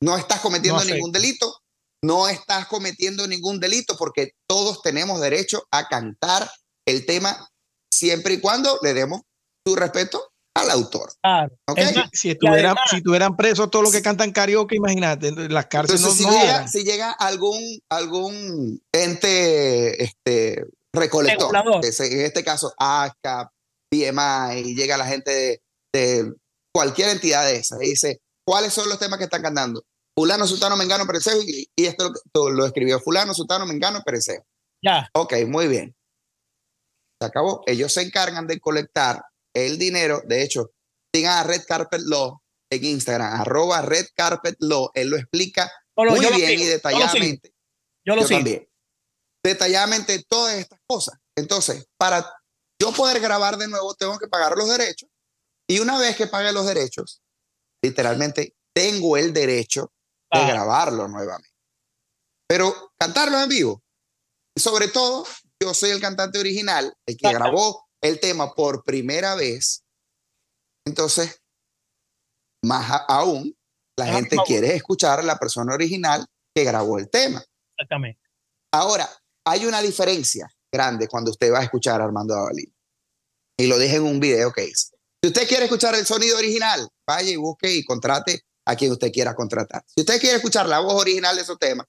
no estás cometiendo No ningún delito. No estás cometiendo ningún delito porque todos tenemos derecho a cantar el tema siempre y cuando le demos su respeto al autor. Si estuvieran, además- si estuvieran presos todos los que cantan karaoke, imagínate, en las cárceles Entonces, no, si, no llega, si llega algún, algún ente este, recolector, en este caso ASCAP, BMI, y llega la gente de, de cualquier entidad de esas y dice, ¿cuáles son los temas que están cantando? Fulano, Sultano, Mengano, Pereceo, y, y esto lo, lo escribió Fulano, Sultano, Mengano, Pereceo. Ya. Ok, muy bien. Se acabó. Ellos se encargan de colectar el dinero. De hecho, sigan a Red Carpet Law en Instagram, arroba Red Carpet Law. Él lo explica muy bien sigo, y detalladamente. Yo lo sigo. también. Detalladamente todas estas cosas. Entonces, para yo poder grabar de nuevo, tengo que pagar los derechos. Y una vez que pague los derechos, literalmente tengo el derecho de Ah, grabarlo nuevamente. Pero cantarlo en vivo. Y sobre todo, yo soy el cantante original, el que grabó el tema por primera vez. Entonces, más aún, la gente quiere escuchar a la persona original que grabó el tema. Exactamente. Ahora, hay una diferencia grande cuando usted va a escuchar a Armando Davalín. Y lo dije en un video que hice. Si usted quiere escuchar el sonido original, vaya y busque y contrate a quien usted quiera contratar. Si usted quiere escuchar la voz original de esos temas,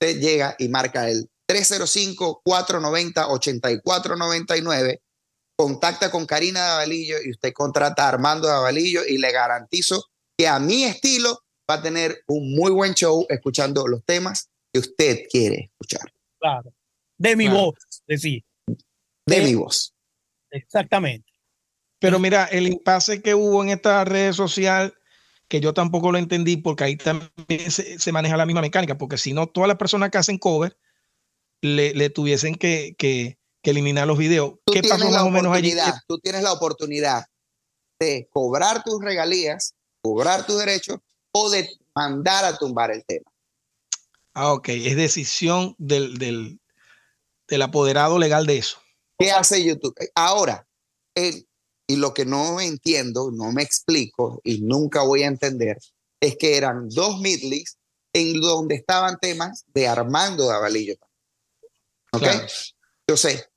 usted llega y marca el 305-490-8499, contacta con Karina Davalillo y usted contrata a Armando Davalillo y le garantizo que a mi estilo va a tener un muy buen show escuchando los temas que usted quiere escuchar Claro. De mi Claro. voz, decir. de Eh, mi voz. Exactamente. Pero mira, el impasse que hubo en esta red social, que yo tampoco lo entendí, porque ahí también se, maneja la misma mecánica, porque si no, todas las personas que hacen cover le, tuviesen que, que, eliminar los videos. ¿Qué pasó más o menos allí? Tú tienes la oportunidad de cobrar tus regalías, cobrar tus derechos o de mandar a tumbar el tema. Ah, ok, es decisión del, del, del apoderado legal de eso. ¿Qué hace YouTube? Ahora, el, y lo que no entiendo, no me explico y nunca voy a entender, es que eran dos midleys en donde estaban temas de Armando Davalillo. ¿Ok? Entonces,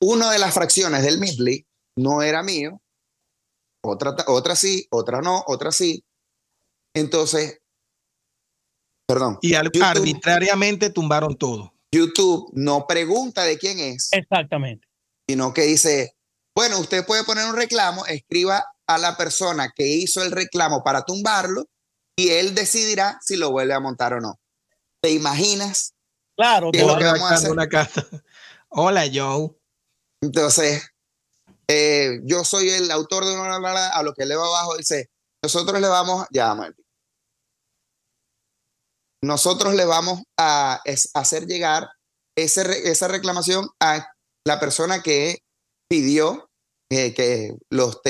una de las fracciones del midley no era mío, otra, otra sí, otra no, otra sí. Entonces, perdón. Y arbitrariamente tumbaron todo. YouTube no pregunta de quién es. Exactamente. Sino que dice, bueno, usted puede poner un reclamo, escriba a la persona que hizo el reclamo para tumbarlo y él decidirá si lo vuelve a montar o no. ¿Te imaginas? Claro, ¿Qué lo que vamos a hacer? Una [LAUGHS] Hola, Joe. Entonces, eh, yo soy el autor de una a lo que le va abajo dice, nosotros le vamos, ya, nosotros le vamos a, hacer llegar esa reclamación a la persona que pidió que los,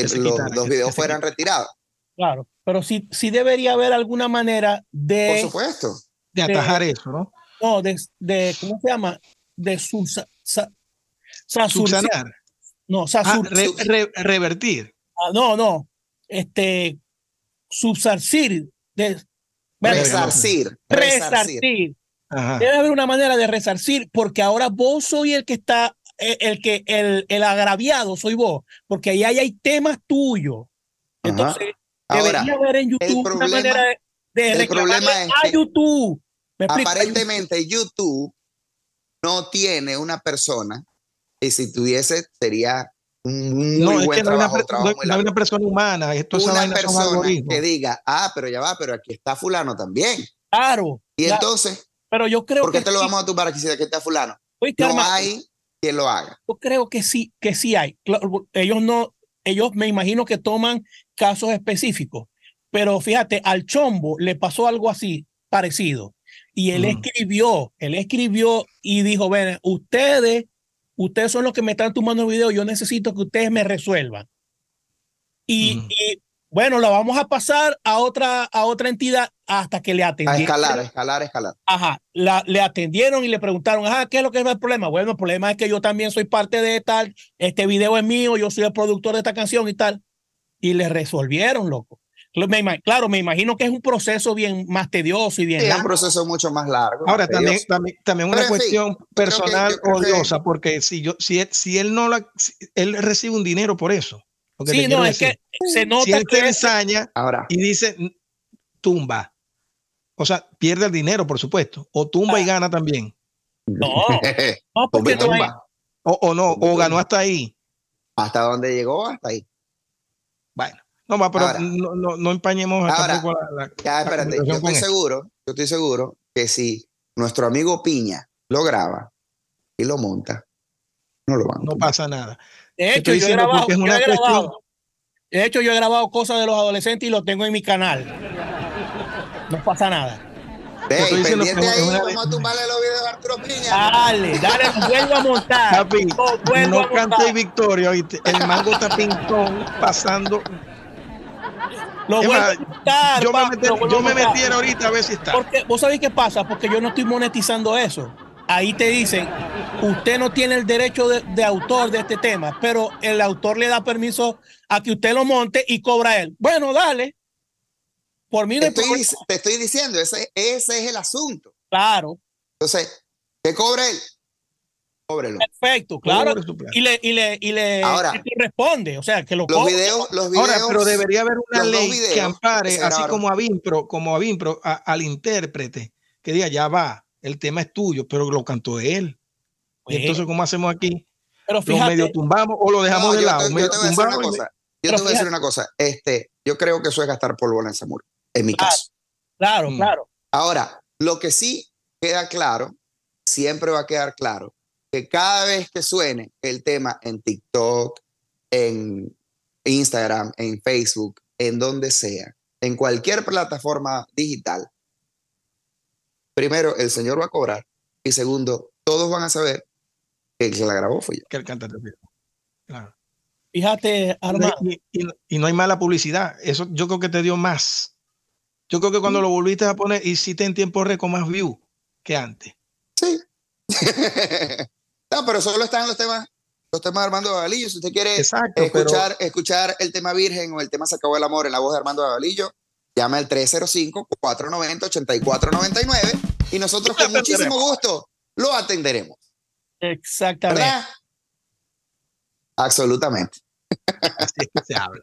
los, videos fueran retirados. Claro, pero sí, sí debería haber alguna manera de... Por supuesto. De atajar eso, ¿no? No, de, de, ¿cómo se llama? De subsanar. No, ah, revertir. Ah, no, no. Este, subsarcir. De, resarcir. Resarcir. Debe haber una manera de resarcir, porque ahora vos soy el que está el, que el, el, agraviado soy vos, porque ahí hay, hay temas tuyos. Entonces, debería haber en YouTube una manera de, de a YouTube. aparentemente YouTube no tiene una persona y si tuviese sería un muy buen trabajo, no, hay una persona humana, esto una persona que diga, ah, pero ya va, pero aquí está fulano también. Claro. Y entonces, pero yo creo ¿por qué te lo vamos a tumbar aquí si aquí está fulano? no hay quien lo haga. Yo creo que sí, que sí hay. Ellos no, ellos me imagino que toman casos específicos, pero fíjate, al Chombo le pasó algo así, parecido. Y él escribió, él escribió y dijo, ven, ustedes, ustedes son los que me están tomando el video, yo necesito que ustedes me resuelvan. Y, y bueno, la vamos a pasar a otra, a otra entidad hasta que le atendieron. A escalar, escalar, escalar. Ajá, la, le atendieron y le preguntaron, ajá, ¿qué es lo que es el problema? Bueno, el problema es que yo también soy parte de tal, este video es mío, yo soy el productor de esta canción y tal. Y le resolvieron, loco. Claro, me imagino que es un proceso bien más tedioso y bien. es un proceso mucho más largo. Ahora, también, también, también, una cuestión personal odiosa, porque si, yo, si, él, si él no la, él recibe un dinero por eso. Sí, no, es que se nota si él te ensaña ahora. y dice tumba, o sea, pierde el dinero, por supuesto, o tumba y ah. gana también. No, [LAUGHS] no porque no hay... o, no, o ganó hasta ahí. Hasta donde llegó, hasta ahí. Bueno, no, va, pero no, no, no, empañemos ahora, la, Ya, espérate, yo estoy seguro, yo estoy seguro que si nuestro amigo Piña lo graba y lo monta, no lo van. No pasa nada. De hecho, yo he, grabado, de hecho, yo he grabado cosas de los adolescentes y lo tengo en mi canal. No pasa nada. Hey, pendiente ahí, vamos a tumbarle los videos de Arturo Piña. Dale, dale, vuelvo a montar. Papi, no, no cante victoria, el mango está pintón pasando. Lo vuelvo a montar, yo, me, yo me metiera ahorita a ver si está. Porque, ¿Vos sabéis qué pasa? Porque yo no estoy monetizando eso ahí te dicen, usted no tiene el derecho de, autor de este tema, pero el autor le da permiso a que usted lo monte y cobra él. Bueno, dale. Por mí te estoy, te estoy diciendo, ese, ese es el asunto. Claro. Entonces, ¿qué cobra él? Cóbrelo. Perfecto, claro. Y le, y le, y le responde, o sea, que lo los videos, los videos, Ahora, pero debería haber una ley que ampare, así como a Vimpro, como a Vimpro, al intérprete, que diga, ya va, el tema es tuyo, pero lo cantó él. y entonces, ¿cómo hacemos aquí? Pero fíjate, ¿Lo medio tumbamos o lo dejamos de lado? Yo te, voy a decir una cosa. Yo te voy a decir una cosa. Este, yo creo que eso es gastar polvo en ese muro, en mi caso. Claro, mm. claro. Ahora, lo que sí queda claro, siempre va a quedar claro, que cada vez que suene el tema en TikTok, en Instagram, en Facebook, en donde sea, en cualquier plataforma digital, primero, el señor va a cobrar y segundo, todos van a saber que el que la grabó fue yo. Que el cantante fue yo. Claro. Fíjate, Armando. Y, y- y no hay mala publicidad. Eso yo creo que te dio más. Yo creo que cuando lo volviste a poner, hiciste en tiempo récord más view que antes. Sí. [LAUGHS] no, pero solo están los temas, los temas de Armando Babalillo. Si usted quiere Exacto, escuchar, escuchar el tema Virgen o el tema Se acabó el amor en la voz de Armando Babalillo, llama al 305-490-8499 y nosotros con muchísimo gusto lo atenderemos. Exactamente. ¿Verdad? Absolutamente. Así es que se habla.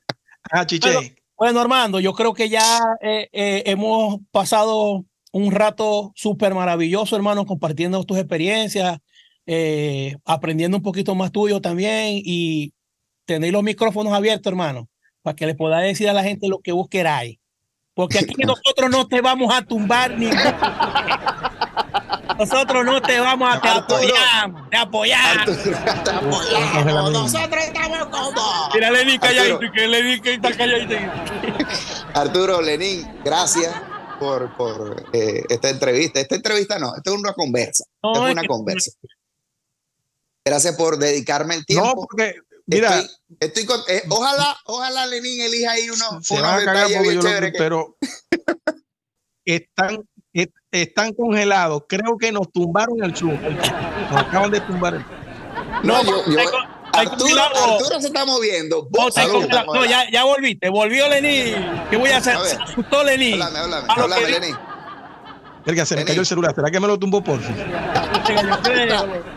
Ah, Chiche. Bueno, Bueno, Armando, yo creo que ya eh, eh, hemos pasado un rato súper maravilloso, hermano, compartiendo tus experiencias, eh, aprendiendo un poquito más tuyo también y tenéis los micrófonos abiertos, hermano, para que le pueda decir a la gente lo que vos queráis. Porque aquí nosotros no te vamos a tumbar ni. [LAUGHS] nosotros no te vamos a te Arturo. apoyamos, te apoyamos. Arturo, te apoyamos. Nosotros estamos con vos. Mira, Lenín calladito, que Lenín que está calladito. [LAUGHS] Arturo, Lenín, gracias por, por eh, esta entrevista. Esta entrevista no, esta es una conversa. No, Esta es una que- conversa. Gracias por dedicarme el No, tiempo. porque, mira, estoy, estoy con- eh, ojalá, ojalá Lenín elija ahí uno, se unos van a cagar porque yo lo, chéveres que- pero están, est- están congelados. Creo que nos tumbaron el Zoom. Nos acaban de tumbar el No, yo, yo- Arturo. Arturo se está moviendo. No, ya, ya volviste, volvió Lenín. ¿Qué voy a hacer? A ver. Asustó Lenín. Háblame, háblame, háblame, Lenín. Verga, se me cayó el celular. ¿Será que me lo tumbó por fin?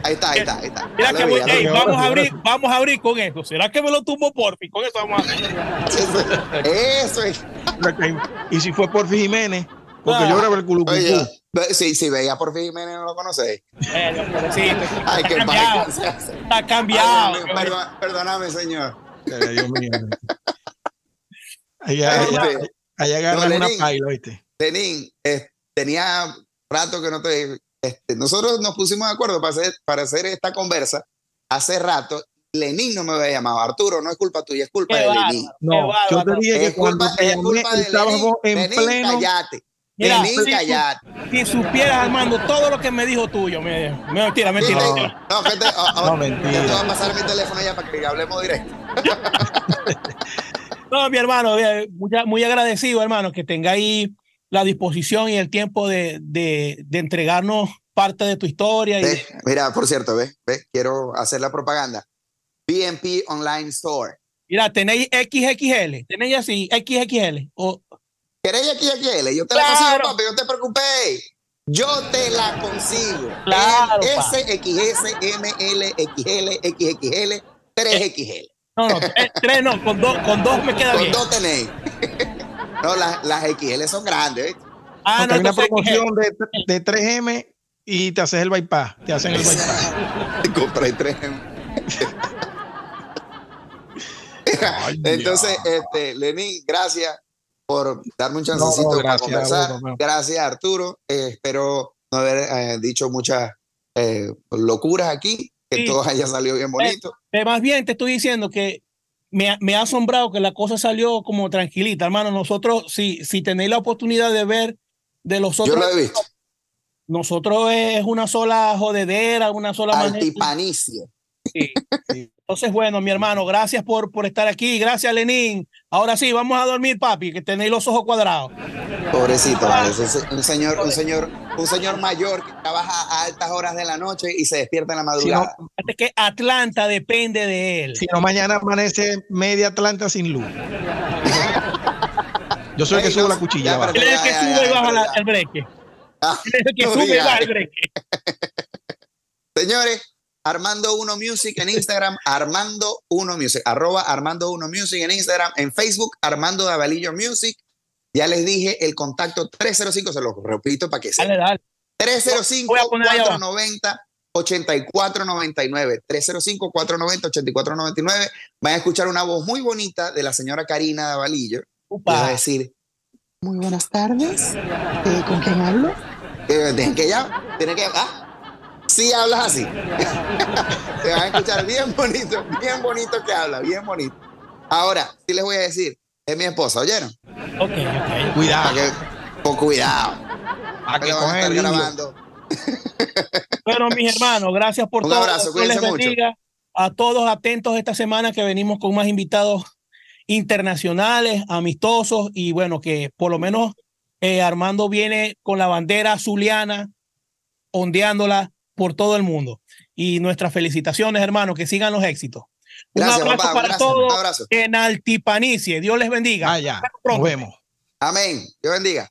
Ahí está, ahí está, ahí está. Mira que voy- ey, vamos sí, a abrir, vamos a abrir con eso. ¿Será que me lo tumbo por fin? Con eso vamos a hacer. Eso es. Y si fue Porfi Jiménez, porque Ah. yo grabé el ve- si, si veía por fin Jiménez, no lo conocéis. Eh, pobrecito, Ay, está qué cambiado. padre. Está cambiado. Ay, Dios mío, perdón- Perdóname, señor. Ay, Dios mío. Allá, allá, Este, allá agarran No, una paila, ¿viste? Lenín, eh, tenía rato que no te. este, nosotros nos pusimos de acuerdo para hacer, para hacer esta conversa hace rato. Lenín no me había llamado. Arturo, no es culpa tuya, es culpa Qué de. Lenín. Qué No, yo te dije que Es cuando culpa, es culpa de Lenín. estábamos en Lenín, pleno. callate. Mira, Lenín, si, callate. si supieras, Armando, todo lo que me dijo tuyo. Me, me- mentira, mentira. No, [LAUGHS] mentira. no, que te, a- a- No, yo te voy a pasar mi teléfono ya para que hablemos directo. [LAUGHS] No, mi hermano, muy, muy agradecido, hermano, que tengáis la disposición y el tiempo de, de, de entregarnos parte de tu historia. Y, Ve, mira, por cierto, ve, ve, quiero hacer la propaganda. BNP Online Store. mira, tenéis XXL, tenéis así, XXL. O, ¿Queréis aquí, aquí, L? Yo te la consigo, papi, no te preocupes. Yo te la consigo. Claro, En pa. S, XS, ML, XL, XXL, 3XL. no, no, tres, tres no, con dos, con dos me queda Con bien. dos tenéis. No, las, las XL son grandes. Ah, Porque hay una promoción de, de 3M y te haces el bypass. Te hacen el bypass. [LAUGHS] Compré tres. [LAUGHS] Entonces, este, Lenín, gracias por darme un chancecito No, no, para conversar. Gracias, Arturo. Eh, espero no haber eh, dicho muchas eh, locuras aquí, que Sí. todo haya salido bien bonito. Eh, más bien te estoy diciendo que me, ha- me ha asombrado que la cosa salió como tranquilita, hermano. Nosotros, si, si tenéis la oportunidad de ver de los Yo otros, lo he visto. nosotros es una sola jodedera, una sola. Altipanicia. Sí. Entonces, bueno, mi hermano, gracias por, por estar aquí. Gracias, Lenín. Ahora sí, vamos a dormir, papi, que tenéis los ojos cuadrados. Pobrecito, vale. Un señor, un señor, un señor mayor que trabaja a altas horas de la noche y se despierta en la Si no, madrugada. Fíjate que Atlanta depende de él. si no, mañana amanece media Atlanta sin luz. Yo soy el que subo la cuchilla. Él es el que Ya, ya, sube y baja el breque. Ah, Él es el que sube y baja el breque. [LAUGHS] Señores, Armando Uno Music en Instagram, Armando Uno Music, arroba Armando Uno Music en Instagram, en Facebook, Armando Davalillo Music. Ya les dije el contacto 305, se lo repito para que Dale, sea. dale. 305 Voy a poner ahí abajo. 490 8499 305 490 8499 Van a escuchar una voz muy bonita de la señora Karina Davalillo. Va a decir, Muy buenas tardes. Eh, ¿Con quién hablo? eh, tienen que ya, tienen que, ah, así hablas así. [LAUGHS] Te vas a escuchar bien bonito, bien bonito que habla, bien bonito. Ahora, sí les voy a decir, es mi esposa, ¿oyeron? Ok, ok. Cuidado. que, con cuidado. A que van a estar grabando. Bueno, mis [LAUGHS] hermanos, gracias por Un todo. abrazo, Dios les cuídense mucho. A todos atentos esta semana que venimos con más invitados internacionales, amistosos y bueno, que por lo menos eh, Armando viene con la bandera azuliana, ondeándola por todo el mundo. Y nuestras felicitaciones, hermanos, que sigan los éxitos. Un Gracias, abrazo papá, para gracias, un todos abrazo. en Altipanicie. Dios les bendiga. Vaya, Hasta nos vemos. Amén. Dios bendiga.